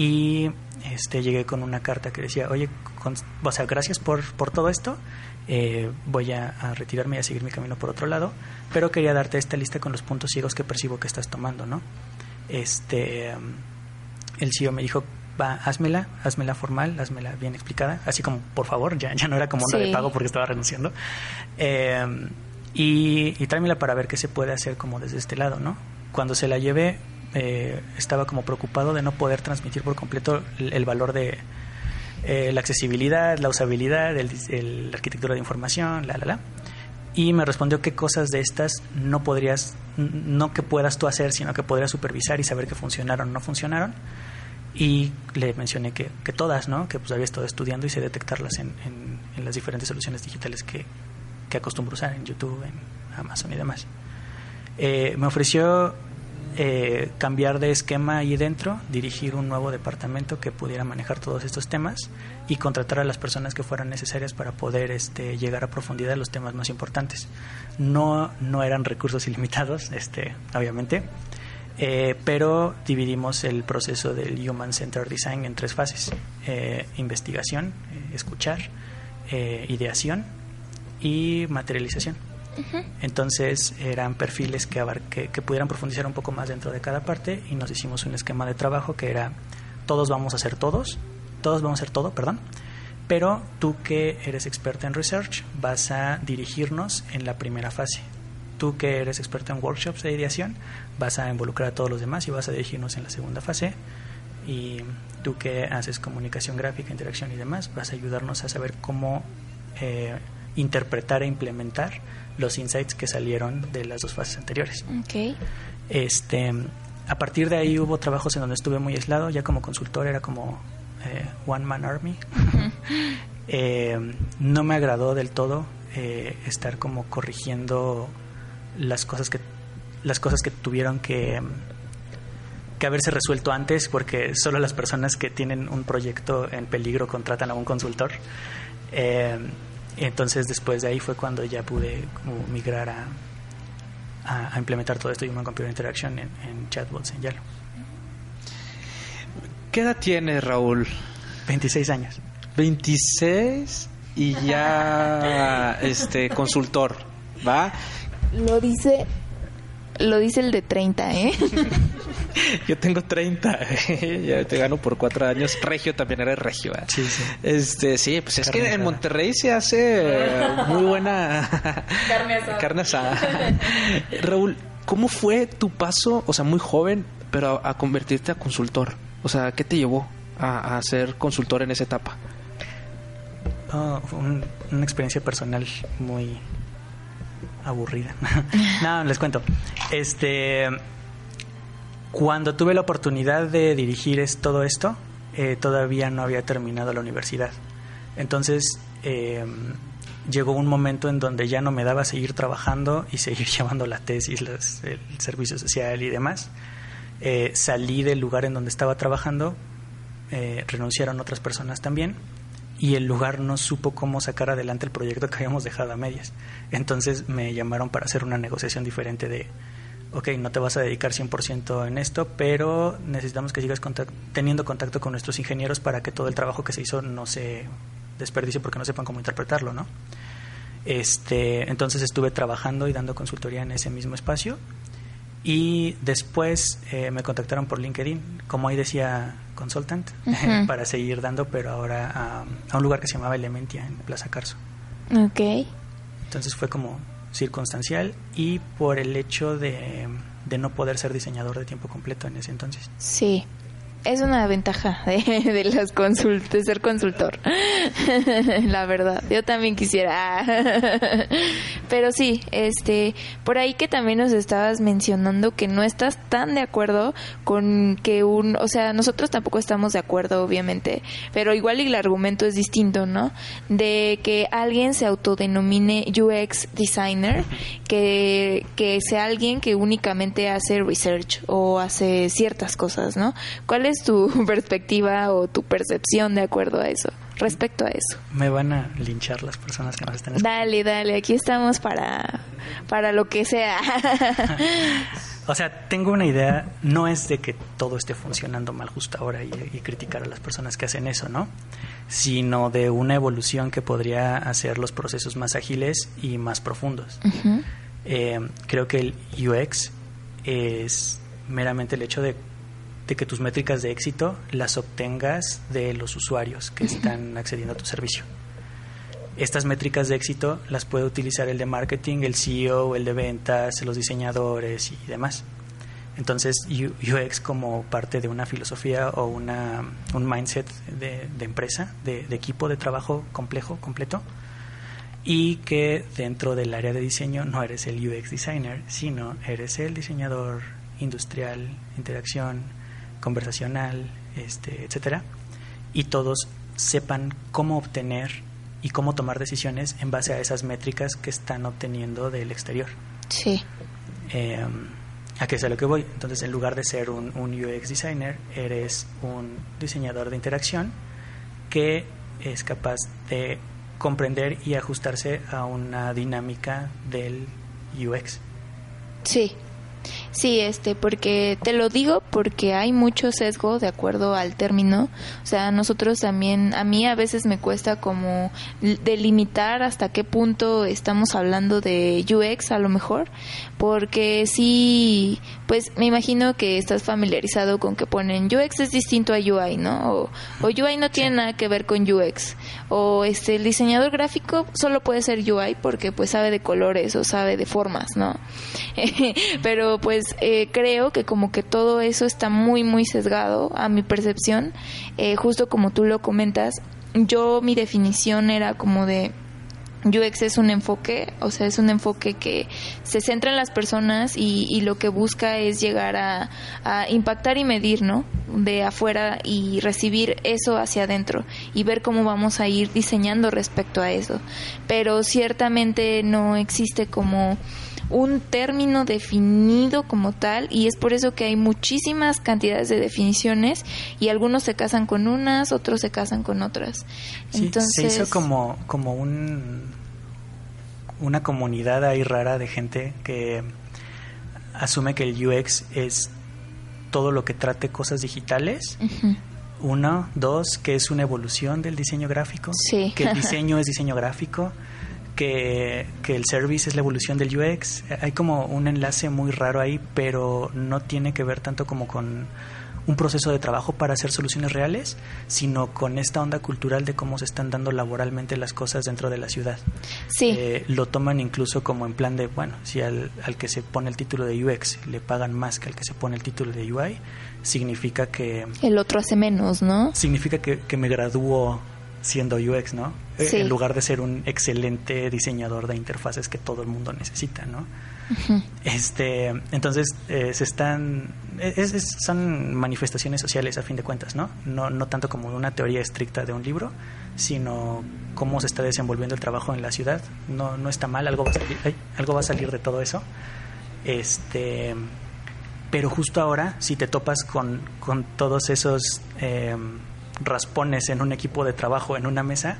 y este llegué con una carta que decía, oye, o sea, gracias por, por todo esto, eh, voy a, retirarme y a seguir mi camino por otro lado, pero quería darte esta lista con los puntos ciegos que percibo que estás tomando, ¿no? Este, el CEO me dijo, va, házmela, házmela formal, házmela bien explicada, así como, por favor, ya, ya no era como una de pago porque estaba renunciando, eh, y, y tráemela para ver qué se puede hacer como desde este lado, ¿no? Cuando se la llevé, eh, estaba como preocupado de no poder transmitir por completo el valor de eh, la accesibilidad, la usabilidad, el, la arquitectura de información, la, la, la. Y me respondió qué cosas de estas no podrías, no que puedas tú hacer, sino que podrías supervisar y saber que funcionaron o no funcionaron. Y le mencioné que, que todas, ¿no? Que pues había estado estudiando y sé detectarlas en, en, las diferentes soluciones digitales que, que acostumbro usar en YouTube, en Amazon y demás. Eh, me ofreció eh, cambiar de esquema ahí dentro, dirigir un nuevo departamento que pudiera manejar todos estos temas y contratar a las personas que fueran necesarias para poder este, llegar a profundidad de los temas más importantes. No, no eran recursos ilimitados, este, obviamente, eh, pero dividimos el proceso del Human Centered Design en tres fases. Eh, investigación, escuchar, ideación y materialización. Entonces eran perfiles que, pudieran profundizar un poco más dentro de cada parte y nos hicimos un esquema de trabajo que era todos vamos a hacer todos, todos vamos a hacer todo, perdón, pero tú que eres experta en research vas a dirigirnos en la primera fase. Tú que eres experto en workshops de ideación vas a involucrar a todos los demás y vas a dirigirnos en la segunda fase. y tú que haces comunicación gráfica, interacción y demás, vas a ayudarnos a saber cómo eh, interpretar e implementar los insights que salieron de las dos fases anteriores. Okay. Este, a partir de ahí hubo trabajos en donde estuve muy aislado, ya como consultor era como eh, One Man Army. Eh, no me agradó del todo eh, estar como corrigiendo las cosas que las cosas que tuvieron que que haberse resuelto antes porque solo las personas que tienen un proyecto en peligro contratan a un consultor entonces después de ahí fue cuando ya pude migrar a, a, implementar todo esto de Human Computer Interaction en, en chatbots en Yalo. ¿Qué edad tienes, Raúl? 26 años. 26 y ya este consultor, ¿va? Lo dice lo dice el de 30, ¿eh? Yo tengo 30, ya te gano por cuatro años. Regio también eres regio. ¿eh? Sí, sí. Este, sí, pues es que en Monterrey se hace muy buena carne asada. carne asada. Raúl, ¿cómo fue tu paso, o sea, muy joven, pero a, convertirte a consultor? O sea, ¿qué te llevó a, a ser consultor en esa etapa? Oh, fue un, una experiencia personal muy aburrida. no, les cuento. Este, cuando tuve la oportunidad de dirigir es, todo esto, eh, todavía no había terminado la universidad. Entonces, eh, llegó un momento en donde ya no me daba seguir trabajando y seguir llevando la tesis, el servicio social y demás. Eh, salí del lugar en donde estaba trabajando, eh, renunciaron otras personas también y el lugar no supo cómo sacar adelante el proyecto que habíamos dejado a medias. Entonces me llamaron para hacer una negociación diferente de, ok, no te vas a dedicar 100% en esto, pero necesitamos que sigas teniendo contacto con nuestros ingenieros para que todo el trabajo que se hizo no se desperdicie porque no sepan cómo interpretarlo, ¿no? Este, entonces estuve trabajando y dando consultoría en ese mismo espacio y después eh, me contactaron por LinkedIn, como ahí decía consultant, uh -huh. para seguir dando, pero ahora a, a, un lugar que se llamaba Elementia en Plaza Carso. Ok. Entonces fue como circunstancial y por el hecho de, de no poder ser diseñador de tiempo completo en ese entonces. Sí es una ventaja de, de los consult de ser consultor la verdad. Yo también quisiera. Pero sí este por ahí que también nos estabas mencionando que no estás tan de acuerdo con que un o sea nosotros tampoco estamos de acuerdo obviamente pero igual y el argumento es distinto no de que alguien se autodenomine UX designer que que sea alguien que únicamente hace research o hace ciertas cosas no cuál es tu perspectiva o tu percepción de acuerdo a eso, respecto a eso? Me van a linchar las personas que nos están escuchando. Dale, dale, aquí estamos para, para lo que sea. o sea, tengo una idea, no es de que todo esté funcionando mal justo ahora y, y criticar a las personas que hacen eso, ¿no? Sino de una evolución que podría hacer los procesos más ágiles y más profundos. Uh -huh. eh, creo que el UX es meramente el hecho de de que tus métricas de éxito las obtengas de los usuarios que están accediendo a tu servicio. Estas métricas de éxito las puede utilizar el de marketing, el CEO, el de ventas, los diseñadores y demás. Entonces, UX como parte de una filosofía o una, un mindset de, de empresa, de, de, equipo de trabajo complejo, completo, y que dentro del área de diseño no eres el UX designer, sino eres el diseñador industrial, interacción, conversacional, este, etcétera, y todos sepan cómo obtener y cómo tomar decisiones en base a esas métricas que están obteniendo del exterior. Sí. Eh, ¿A qué es a lo que voy? Entonces, en lugar de ser un, un, UX designer, eres un diseñador de interacción que es capaz de comprender y ajustarse a una dinámica del UX. Sí, Sí, este, porque te lo digo porque hay mucho sesgo de acuerdo al término. O sea, nosotros también, a mí a veces me cuesta como delimitar hasta qué punto estamos hablando de UX a lo mejor, porque sí, pues me imagino que estás familiarizado con que ponen UX es distinto a UI, ¿no? O, o UI no tiene nada que ver con UX. O este, el diseñador gráfico solo puede ser UI porque pues sabe de colores o sabe de formas, ¿no? Pero pues pues eh, creo que como que todo eso está muy, muy sesgado a mi percepción. Eh, justo como tú lo comentas, yo mi definición era como de UX es un enfoque, o sea, es un enfoque que se centra en las personas y, lo que busca es llegar a, impactar y medir, ¿no? De afuera y recibir eso hacia adentro y ver cómo vamos a ir diseñando respecto a eso. Pero ciertamente no existe como un término definido como tal y es por eso que hay muchísimas cantidades de definiciones y algunos se casan con unas, otros se casan con otras. Entonces, se hizo como, como un, una comunidad ahí rara de gente que asume que el UX es todo lo que trate cosas digitales. Uno, dos, que es una evolución del diseño gráfico, que el diseño es diseño gráfico que, el service es la evolución del UX. Hay como un enlace muy raro ahí, pero no tiene que ver tanto como con un proceso de trabajo para hacer soluciones reales, sino con esta onda cultural de cómo se están dando laboralmente las cosas dentro de la ciudad. Sí. Eh, lo toman incluso como en plan de, bueno, si al, al, que se pone el título de UX le pagan más que al que se pone el título de UI, significa que... El otro hace menos, ¿no? Significa que, que me gradúo siendo UX, ¿no? Eh, en lugar de ser un excelente diseñador de interfaces que todo el mundo necesita, ¿no? Este, entonces eh, se están, son manifestaciones sociales a fin de cuentas, ¿no? ¿no? No tanto como una teoría estricta de un libro, sino cómo se está desenvolviendo el trabajo en la ciudad. No, no está mal, algo va a salir, algo va a salir de todo eso. Este, pero justo ahora, si te topas con, con todos esos eh, raspones en un equipo de trabajo, en una mesa,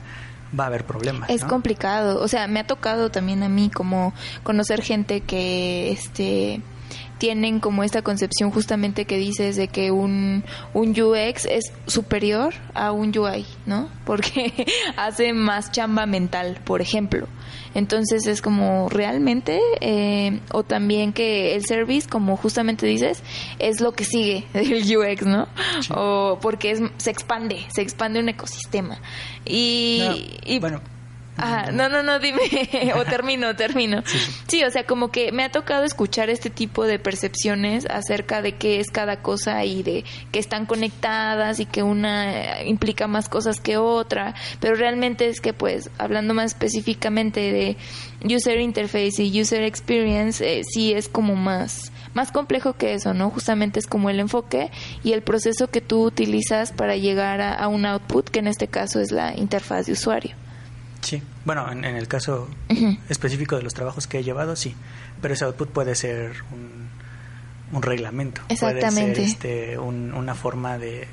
va a haber problemas. Es complicado. O sea, me ha tocado también a mí como conocer gente que este tienen como esta concepción justamente que dices de que un, un UX es superior a un UI, ¿no? Porque hace más chamba mental, por ejemplo. Entonces es como realmente, eh, o también que el service, como justamente dices, es lo que sigue del UX, ¿no? O porque es, se expande, se expande un ecosistema. Y, y bueno, Ajá, no, no, no, dime, o termino, termino. Sí, o sea, como que me ha tocado escuchar este tipo de percepciones acerca de qué es cada cosa y de que están conectadas y que una implica más cosas que otra, pero realmente es que, pues, hablando más específicamente de user interface y user experience, eh, sí es como más más complejo que eso, ¿no? Justamente es como el enfoque y el proceso que tú utilizas para llegar a un output, que en este caso es la interfaz de usuario. Sí, bueno, en, el caso específico de los trabajos que he llevado, sí, pero ese output puede ser un, un reglamento, Exactamente. puede ser este, una forma de,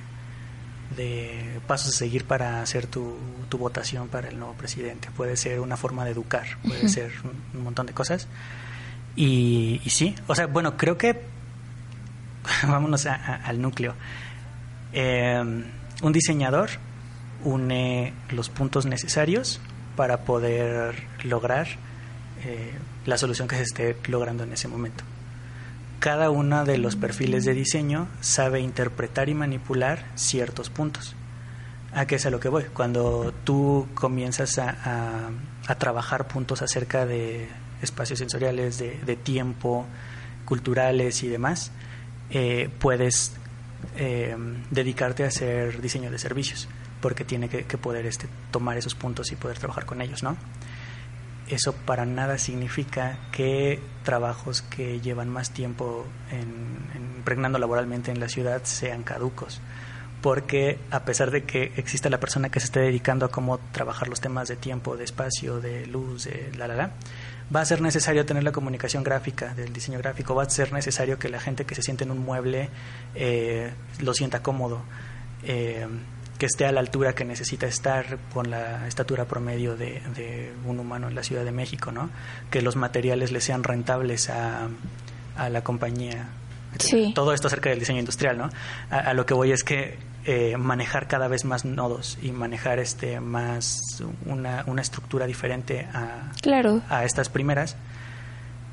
de pasos a seguir para hacer tu, tu, votación para el nuevo presidente, puede ser una forma de educar, puede ser un, montón de cosas. Y, y, sí, o sea, bueno, creo que, vámonos al núcleo, eh, un diseñador une los puntos necesarios para poder lograr eh, la solución que se esté logrando en ese momento. Cada uno de los perfiles de diseño sabe interpretar y manipular ciertos puntos. ¿A qué es a lo que voy? Cuando tú comienzas a, trabajar puntos acerca de espacios sensoriales, de, tiempo, culturales y demás, eh, puedes eh, dedicarte a hacer diseño de servicios porque tiene que, poder este, tomar esos puntos y poder trabajar con ellos, ¿no? Eso para nada significa que trabajos que llevan más tiempo en, impregnando laboralmente en la ciudad sean caducos, porque a pesar de que exista la persona que se esté dedicando a cómo trabajar los temas de tiempo, de espacio, de luz, de la la la, va a ser necesario tener la comunicación gráfica del diseño gráfico, va a ser necesario que la gente que se siente en un mueble eh, lo sienta cómodo. Eh, que esté a la altura que necesita estar con la estatura promedio de, de un humano en la Ciudad de México, ¿no? Que los materiales le sean rentables a, a la compañía. Todo esto acerca del diseño industrial, ¿no? A, lo que voy es que eh, manejar cada vez más nodos y manejar este más una, una estructura diferente a, claro. a estas primeras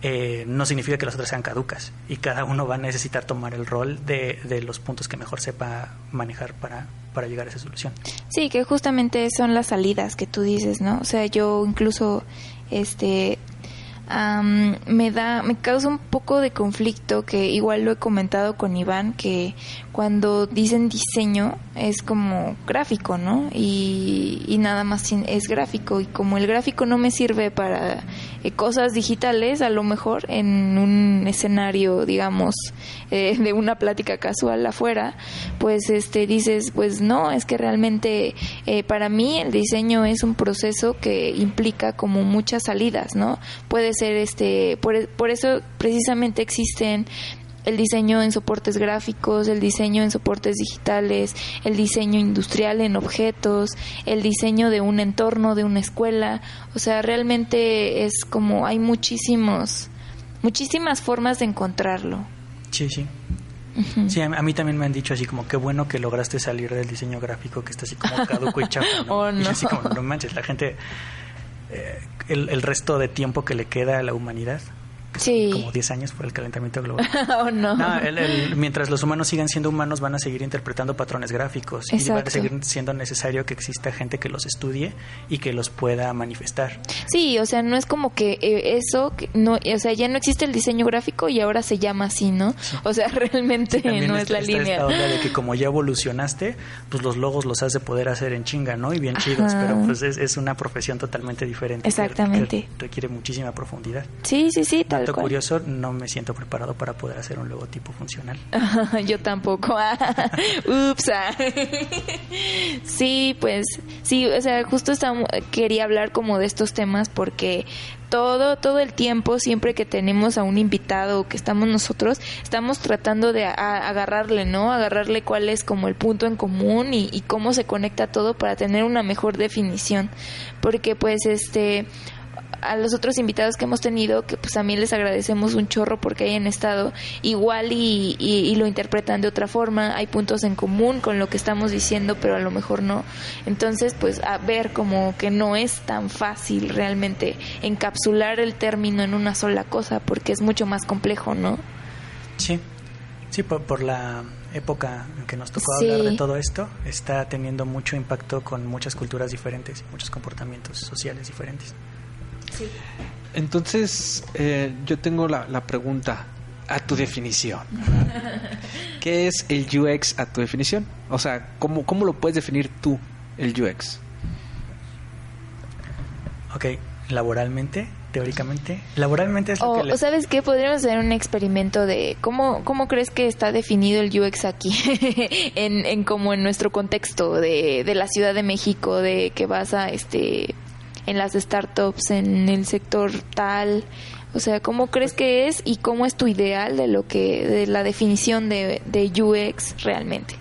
eh, no significa que las otras sean caducas y cada uno va a necesitar tomar el rol de, de los puntos que mejor sepa manejar para, para llegar a esa solución. Sí, que justamente son las salidas que tú dices, ¿no? O sea, yo incluso, este, me da, me causa un poco de conflicto que igual lo he comentado con Iván que cuando dicen diseño es como gráfico, ¿no? Y, y nada más es gráfico y como el gráfico no me sirve para eh, cosas digitales, a lo mejor en un escenario, digamos, eh, de una plática casual afuera, pues este dices, pues no, es que realmente eh, para mí el diseño es un proceso que implica como muchas salidas, ¿no? Puede ser este, por, por eso precisamente existen el diseño en soportes gráficos, el diseño en soportes digitales, el diseño industrial en objetos, el diseño de un entorno, de una escuela. O sea, realmente es como hay muchísimos, muchísimas formas de encontrarlo. Sí, sí. Sí, a, mí también me han dicho así como qué bueno que lograste salir del diseño gráfico que está así como caduco y chafa. Oh, no. Y así como no manches, la gente eh, el, el resto de tiempo que le queda a la humanidad Sí. Como 10 años por el calentamiento global. oh, no. mientras los humanos sigan siendo humanos, van a seguir interpretando patrones gráficos. Y va a seguir siendo necesario que exista gente que los estudie y que los pueda manifestar. Sí, o sea, no es como que eh, eso, no, o sea, ya no existe el diseño gráfico y ahora se llama así, ¿no? O sea, realmente no es la línea. Esta onda de que como ya evolucionaste, pues los logos los has de poder hacer en chinga, ¿no? Y bien chidos, pero pues es, una profesión totalmente diferente. Exactamente. requiere muchísima profundidad. Sí, sí, sí, tal curioso, no me siento preparado para poder hacer un logotipo funcional. Yo tampoco. Ups. sí, pues sí, o sea, justo quería hablar como de estos temas porque todo, todo el tiempo, siempre que tenemos a un invitado que estamos nosotros, estamos tratando de agarrarle, ¿no? Agarrarle cuál es como el punto en común y, y, cómo se conecta todo para tener una mejor definición. Porque pues este, a los otros invitados que hemos tenido, que pues también les agradecemos un chorro porque hayan estado igual y, y, lo interpretan de otra forma, hay puntos en común con lo que estamos diciendo, pero a lo mejor no. Entonces, pues a ver como que no es tan fácil realmente encapsular el término en una sola cosa, porque es mucho más complejo, ¿no? Sí, sí, por, la época en que nos tocó hablar de todo esto, está teniendo mucho impacto con muchas culturas diferentes, muchos comportamientos sociales diferentes. Entonces, eh, yo tengo la, pregunta a tu definición. ¿Qué es el UX a tu definición? O sea, ¿cómo, cómo lo puedes definir tú, el UX? Ok, laboralmente, teóricamente. Laboralmente es lo o, que... ¿sabes qué? Podríamos hacer un experimento de cómo, cómo crees que está definido el UX aquí, en, en como en nuestro contexto de, de la Ciudad de México, de que vas a este en las startups, en el sector tal? O sea, ¿cómo crees que es y cómo es tu ideal de lo que, de la definición de, de UX realmente?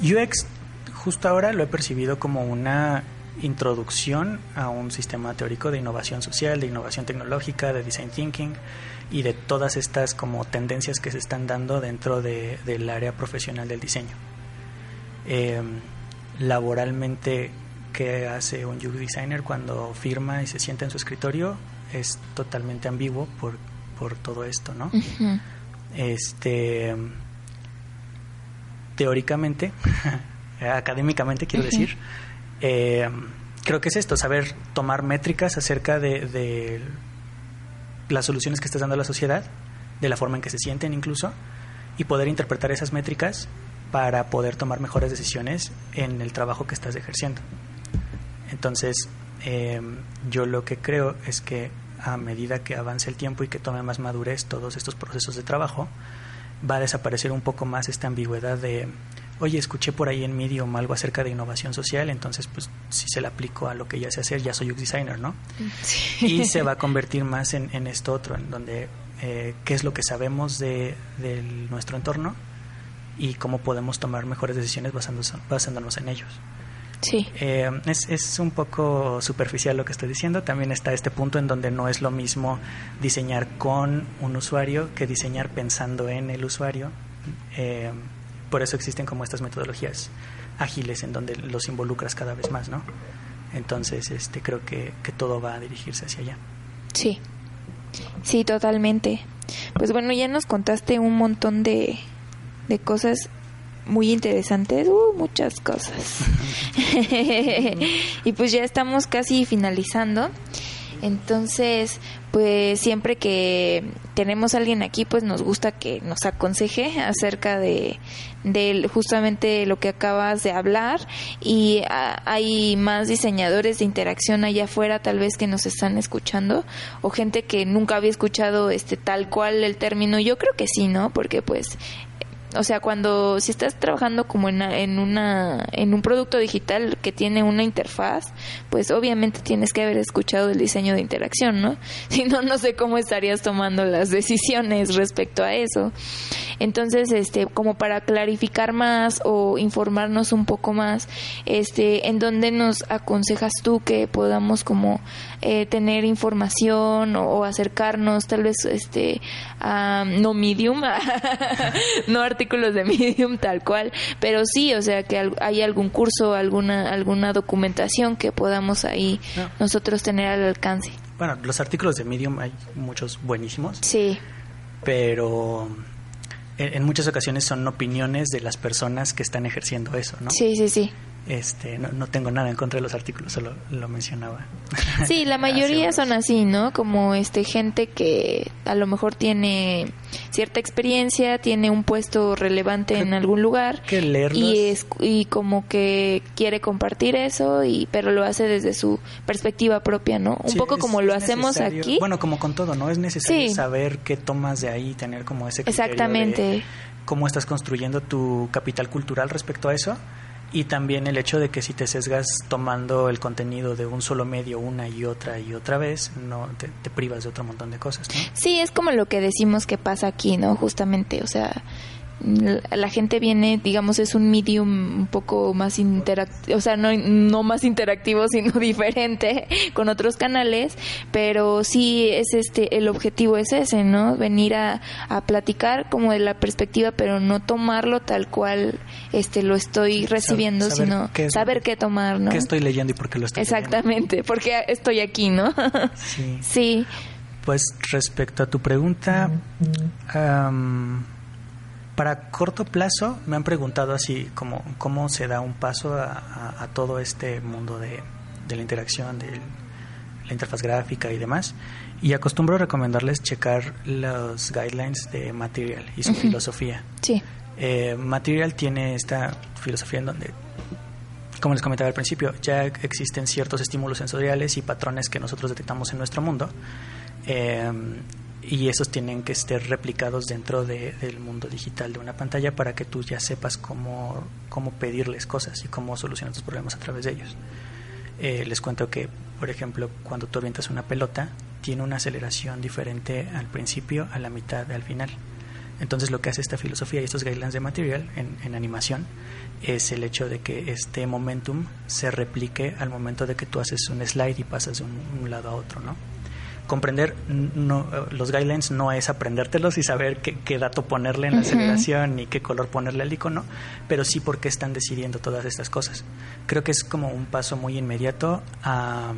UX, justo ahora lo he percibido como una introducción a un sistema teórico de innovación social, de innovación tecnológica, de design thinking y de todas estas como tendencias que se están dando dentro de, del área profesional del diseño. Eh, laboralmente que hace un UX designer cuando firma y se sienta en su escritorio es totalmente ambiguo por, por todo esto, ¿no? Este teóricamente, académicamente quiero decir, eh, creo que es esto, saber tomar métricas acerca de, de, las soluciones que estás dando a la sociedad, de la forma en que se sienten incluso, y poder interpretar esas métricas para poder tomar mejores decisiones en el trabajo que estás ejerciendo. Entonces, em, yo lo que creo es que a medida que avance el tiempo y que tome más madurez todos estos procesos de trabajo, va a desaparecer un poco más esta ambigüedad de, oye, escuché por ahí en Medium algo acerca de innovación social, entonces pues si se le aplico a lo que ya sé hacer, ya soy UX designer, ¿no? Y se va a convertir más en, en esto otro, en donde eh, qué es lo que sabemos de, de, nuestro entorno y cómo podemos tomar mejores decisiones basándonos en ellos. Sí. Eh, es, es un poco superficial lo que estoy diciendo. También está este punto en donde no es lo mismo diseñar con un usuario que diseñar pensando en el usuario. Eh, por eso existen como estas metodologías ágiles en donde los involucras cada vez más, ¿no? Entonces, este, creo que, que todo va a dirigirse hacia allá. Sí, sí, totalmente. Pues bueno, ya nos contaste un montón de, de cosas muy interesantes, uh, muchas cosas. y pues ya estamos casi finalizando. Entonces, pues siempre que tenemos a alguien aquí, pues nos gusta que nos aconseje acerca de, de justamente lo que acabas de hablar y ah, hay más diseñadores de interacción allá afuera tal vez que nos están escuchando o gente que nunca había escuchado este tal cual el término. Yo creo que sí, ¿no? Porque pues o sea, cuando si estás trabajando como en, en, una en un producto digital que tiene una interfaz, pues obviamente tienes que haber escuchado el diseño de interacción, ¿no? Si no no sé cómo estarías tomando las decisiones respecto a eso. Entonces, este como para clarificar más o informarnos un poco más, este en dónde nos aconsejas tú que podamos como eh, tener información o, acercarnos tal vez este a no medium, no artículos de medium tal cual, pero sí, o sea que hay algún curso, alguna alguna documentación que podamos ahí nosotros tener al alcance. Bueno, los artículos de medium hay muchos buenísimos. Sí. Pero en, muchas ocasiones son opiniones de las personas que están ejerciendo eso, ¿no? Sí, sí, sí. Este, no, no, tengo nada en contra de los artículos, solo lo mencionaba. Sí, la mayoría son así, ¿no? Como este gente que a lo mejor tiene cierta experiencia, tiene un puesto relevante en algún lugar que y es y como que quiere compartir eso y pero lo hace desde su perspectiva propia, ¿no? Un poco como lo hacemos aquí. Bueno, como con todo, ¿no? Es necesario saber qué tomas de ahí, tener como ese criterio Exactamente. cómo estás construyendo tu capital cultural respecto a eso y también el hecho de que si te sesgas tomando el contenido de un solo medio una y otra y otra vez, no te, privas de otro montón de cosas. Sí, es como lo que decimos que pasa aquí, ¿no? Justamente, o sea, la gente viene, digamos, es un medium un poco más interactivo, o sea, no, no más interactivo, sino diferente con otros canales, pero sí es este, el objetivo es ese, ¿no? Venir a, a platicar como de la perspectiva, pero no tomarlo tal cual este lo estoy recibiendo, sino saber qué tomar, ¿no? ¿Qué estoy leyendo y por qué lo estoy Exactamente, porque estoy aquí, ¿no? sí. sí. Pues respecto a tu pregunta, para corto plazo me han preguntado así como cómo se da un paso a, todo este mundo de, la interacción, de la interfaz gráfica y demás. Y acostumbro recomendarles checar los guidelines de Material y su filosofía. Sí. Eh, Material tiene esta filosofía en donde, como les comentaba al principio, ya existen ciertos estímulos sensoriales y patrones que nosotros detectamos en nuestro mundo. Eh, y esos tienen que estar replicados dentro del mundo digital de una pantalla para que tú ya sepas cómo, cómo pedirles cosas y cómo solucionar tus problemas a través de ellos. Eh, les cuento que, por ejemplo, cuando tú avientas una pelota, tiene una aceleración diferente al principio, a la mitad, al final. Entonces lo que hace esta filosofía y estos guidelines de material en, en, animación es el hecho de que este momentum se replique al momento de que tú haces un slide y pasas de un, un lado a otro, ¿no? Comprender no, los guidelines no es aprendértelos y saber qué, dato ponerle en la aceleración y qué color ponerle al icono, pero sí por qué están decidiendo todas estas cosas. Creo que es como un paso muy inmediato a,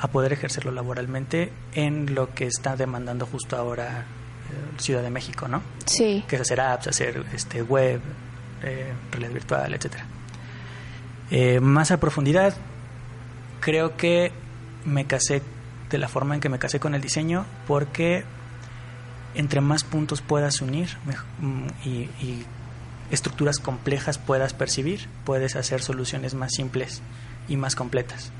a poder ejercerlo laboralmente en lo que está demandando justo ahora eh, Ciudad de México, ¿no? Sí. Que es hacer apps, hacer este web, eh, realidad virtual, etcétera. Eh, más a profundidad, creo que me casé de la forma en que me casé con el diseño porque entre más puntos puedas unir mm, y, estructuras complejas puedas percibir, puedes hacer soluciones más simples y más completas.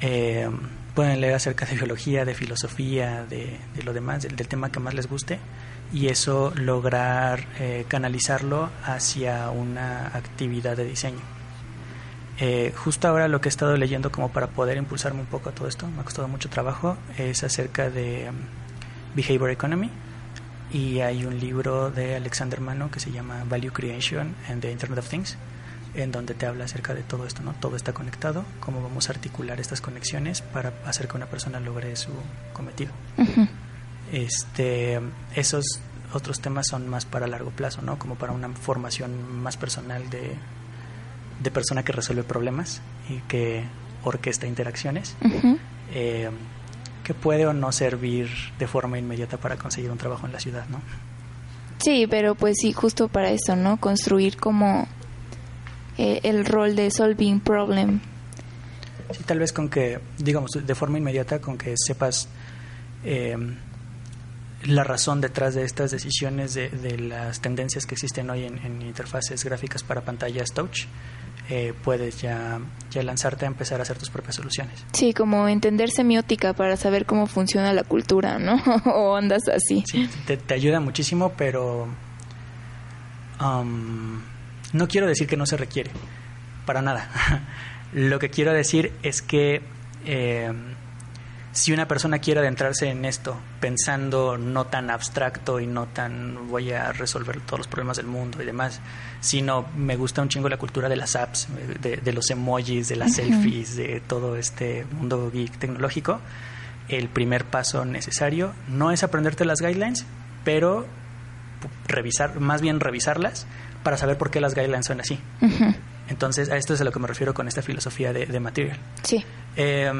Eh, pueden leer acerca de biología, de filosofía, de, lo demás, del, tema que más les guste y eso lograr eh, canalizarlo hacia una actividad de diseño. Eh, justo ahora lo que he estado leyendo como para poder impulsarme un poco a todo esto, me ha costado mucho trabajo, es acerca de um, Behavior Economy y hay un libro de Alexander Mano que se llama Value Creation and the Internet of Things en donde te habla acerca de todo esto, ¿no? Todo está conectado, cómo vamos a articular estas conexiones para hacer que una persona logre su cometido. Este, esos otros temas son más para largo plazo, ¿no? Como para una formación más personal de de persona que resuelve problemas y que orquesta interacciones, eh, que puede o no servir de forma inmediata para conseguir un trabajo en la ciudad, ¿no? Sí, pero pues sí, justo para eso, ¿no? Construir como eh, el rol de solving problem. Sí, tal vez con que, digamos, de forma inmediata, con que sepas eh, la razón detrás de estas decisiones, de, de, las tendencias que existen hoy en, en interfaces gráficas para pantallas touch, eh, puedes ya, ya lanzarte a empezar a hacer tus propias soluciones. Sí, como entender semiótica para saber cómo funciona la cultura, ¿no? o andas así. Sí, te, te ayuda muchísimo, pero um, no quiero decir que no se requiere, para nada. Lo que quiero decir es que eh, si una persona quiere adentrarse en esto pensando no tan abstracto y no tan voy a resolver todos los problemas del mundo y demás, sino me gusta un chingo la cultura de las apps, de, de los emojis, de las uh -huh. selfies, de todo este mundo geek tecnológico, el primer paso necesario no es aprenderte las guidelines, pero revisar, más bien revisarlas para saber por qué las guidelines son así. Uh -huh. Entonces, a esto es a lo que me refiero con esta filosofía de, de material. Sí. Eh,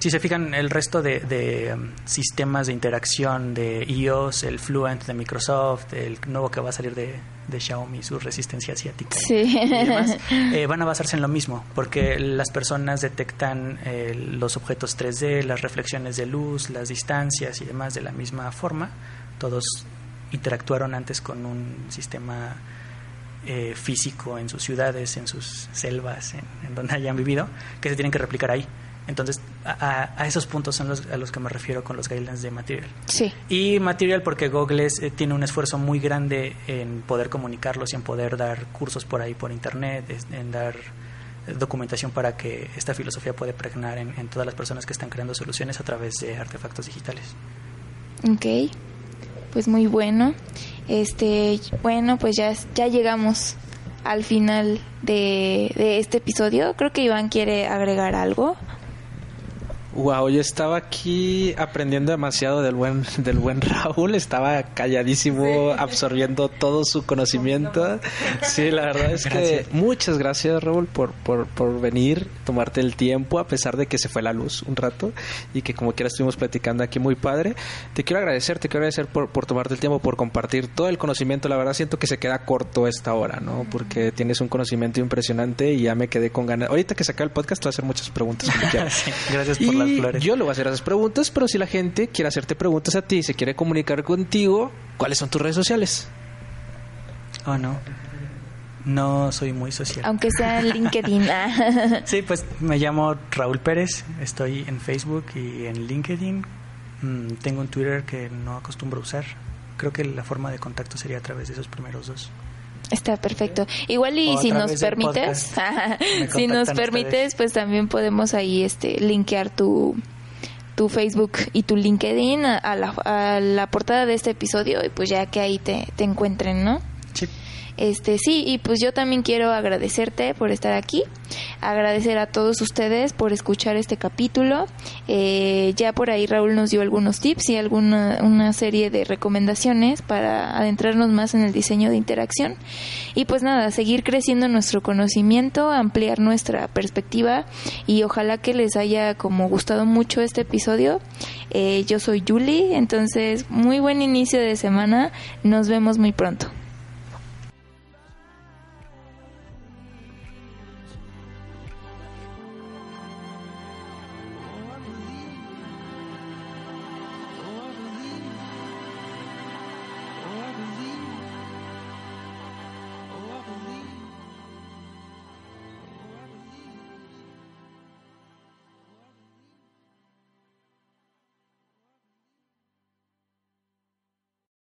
si se fijan, el resto de, de um, sistemas de interacción de iOS, el Fluent de Microsoft, el nuevo que va a salir de, de Xiaomi, su resistencia asiática sí. y demás, eh, van a basarse en lo mismo, porque las personas detectan eh, los objetos 3D, las reflexiones de luz, las distancias y demás de la misma forma. Todos interactuaron antes con un sistema eh, físico en sus ciudades, en sus selvas, en, en, donde hayan vivido, que se tienen que replicar ahí. Entonces, a, a esos puntos son los a los que me refiero con los guidelines de Material. Sí. Y Material porque Google es, eh, tiene un esfuerzo muy grande en poder comunicarlos y en poder dar cursos por ahí por internet, en dar documentación para que esta filosofía pueda pregnar en, en todas las personas que están creando soluciones a través de artefactos digitales. Ok, pues muy bueno. Este, bueno, pues ya, ya llegamos al final de, de este episodio. Creo que Iván quiere agregar algo. Wow, yo estaba aquí aprendiendo demasiado del buen del buen Raúl, estaba calladísimo, sí. absorbiendo todo su conocimiento. Sí, la verdad es gracias. que muchas gracias Raúl por, por, por venir, tomarte el tiempo a pesar de que se fue la luz un rato y que como quiera estuvimos platicando aquí muy padre. Te quiero agradecer, te quiero agradecer por, por tomarte el tiempo, por compartir todo el conocimiento. La verdad siento que se queda corto esta hora, ¿no? Porque tienes un conocimiento impresionante y ya me quedé con ganas. Ahorita que saca el podcast te voy a hacer muchas preguntas sí, gracias por y las flores. Yo le voy a hacer esas preguntas, pero si la gente quiere hacerte preguntas a ti y se quiere comunicar contigo, ¿cuáles son tus redes sociales? Oh, no. No soy muy social. Aunque sea en LinkedIn. sí, pues me llamo Raúl Pérez, estoy en Facebook y en LinkedIn. Mm, tengo un Twitter que no acostumbro usar. Creo que la forma de contacto sería a través de esos primeros dos. Está perfecto. Igual y si nos permites, si nos permites, ustedes. pues también podemos ahí este linkear tu tu Facebook y tu LinkedIn a, a, la, a la portada de este episodio y pues ya que ahí te, te encuentren, ¿no? Este, sí, y pues yo también quiero agradecerte por estar aquí, agradecer a todos ustedes por escuchar este capítulo. Eh, ya por ahí Raúl nos dio algunos tips y alguna una serie de recomendaciones para adentrarnos más en el diseño de interacción. Y pues nada, seguir creciendo nuestro conocimiento, ampliar nuestra perspectiva y ojalá que les haya como gustado mucho este episodio. Eh, yo soy Julie, entonces muy buen inicio de semana, nos vemos muy pronto.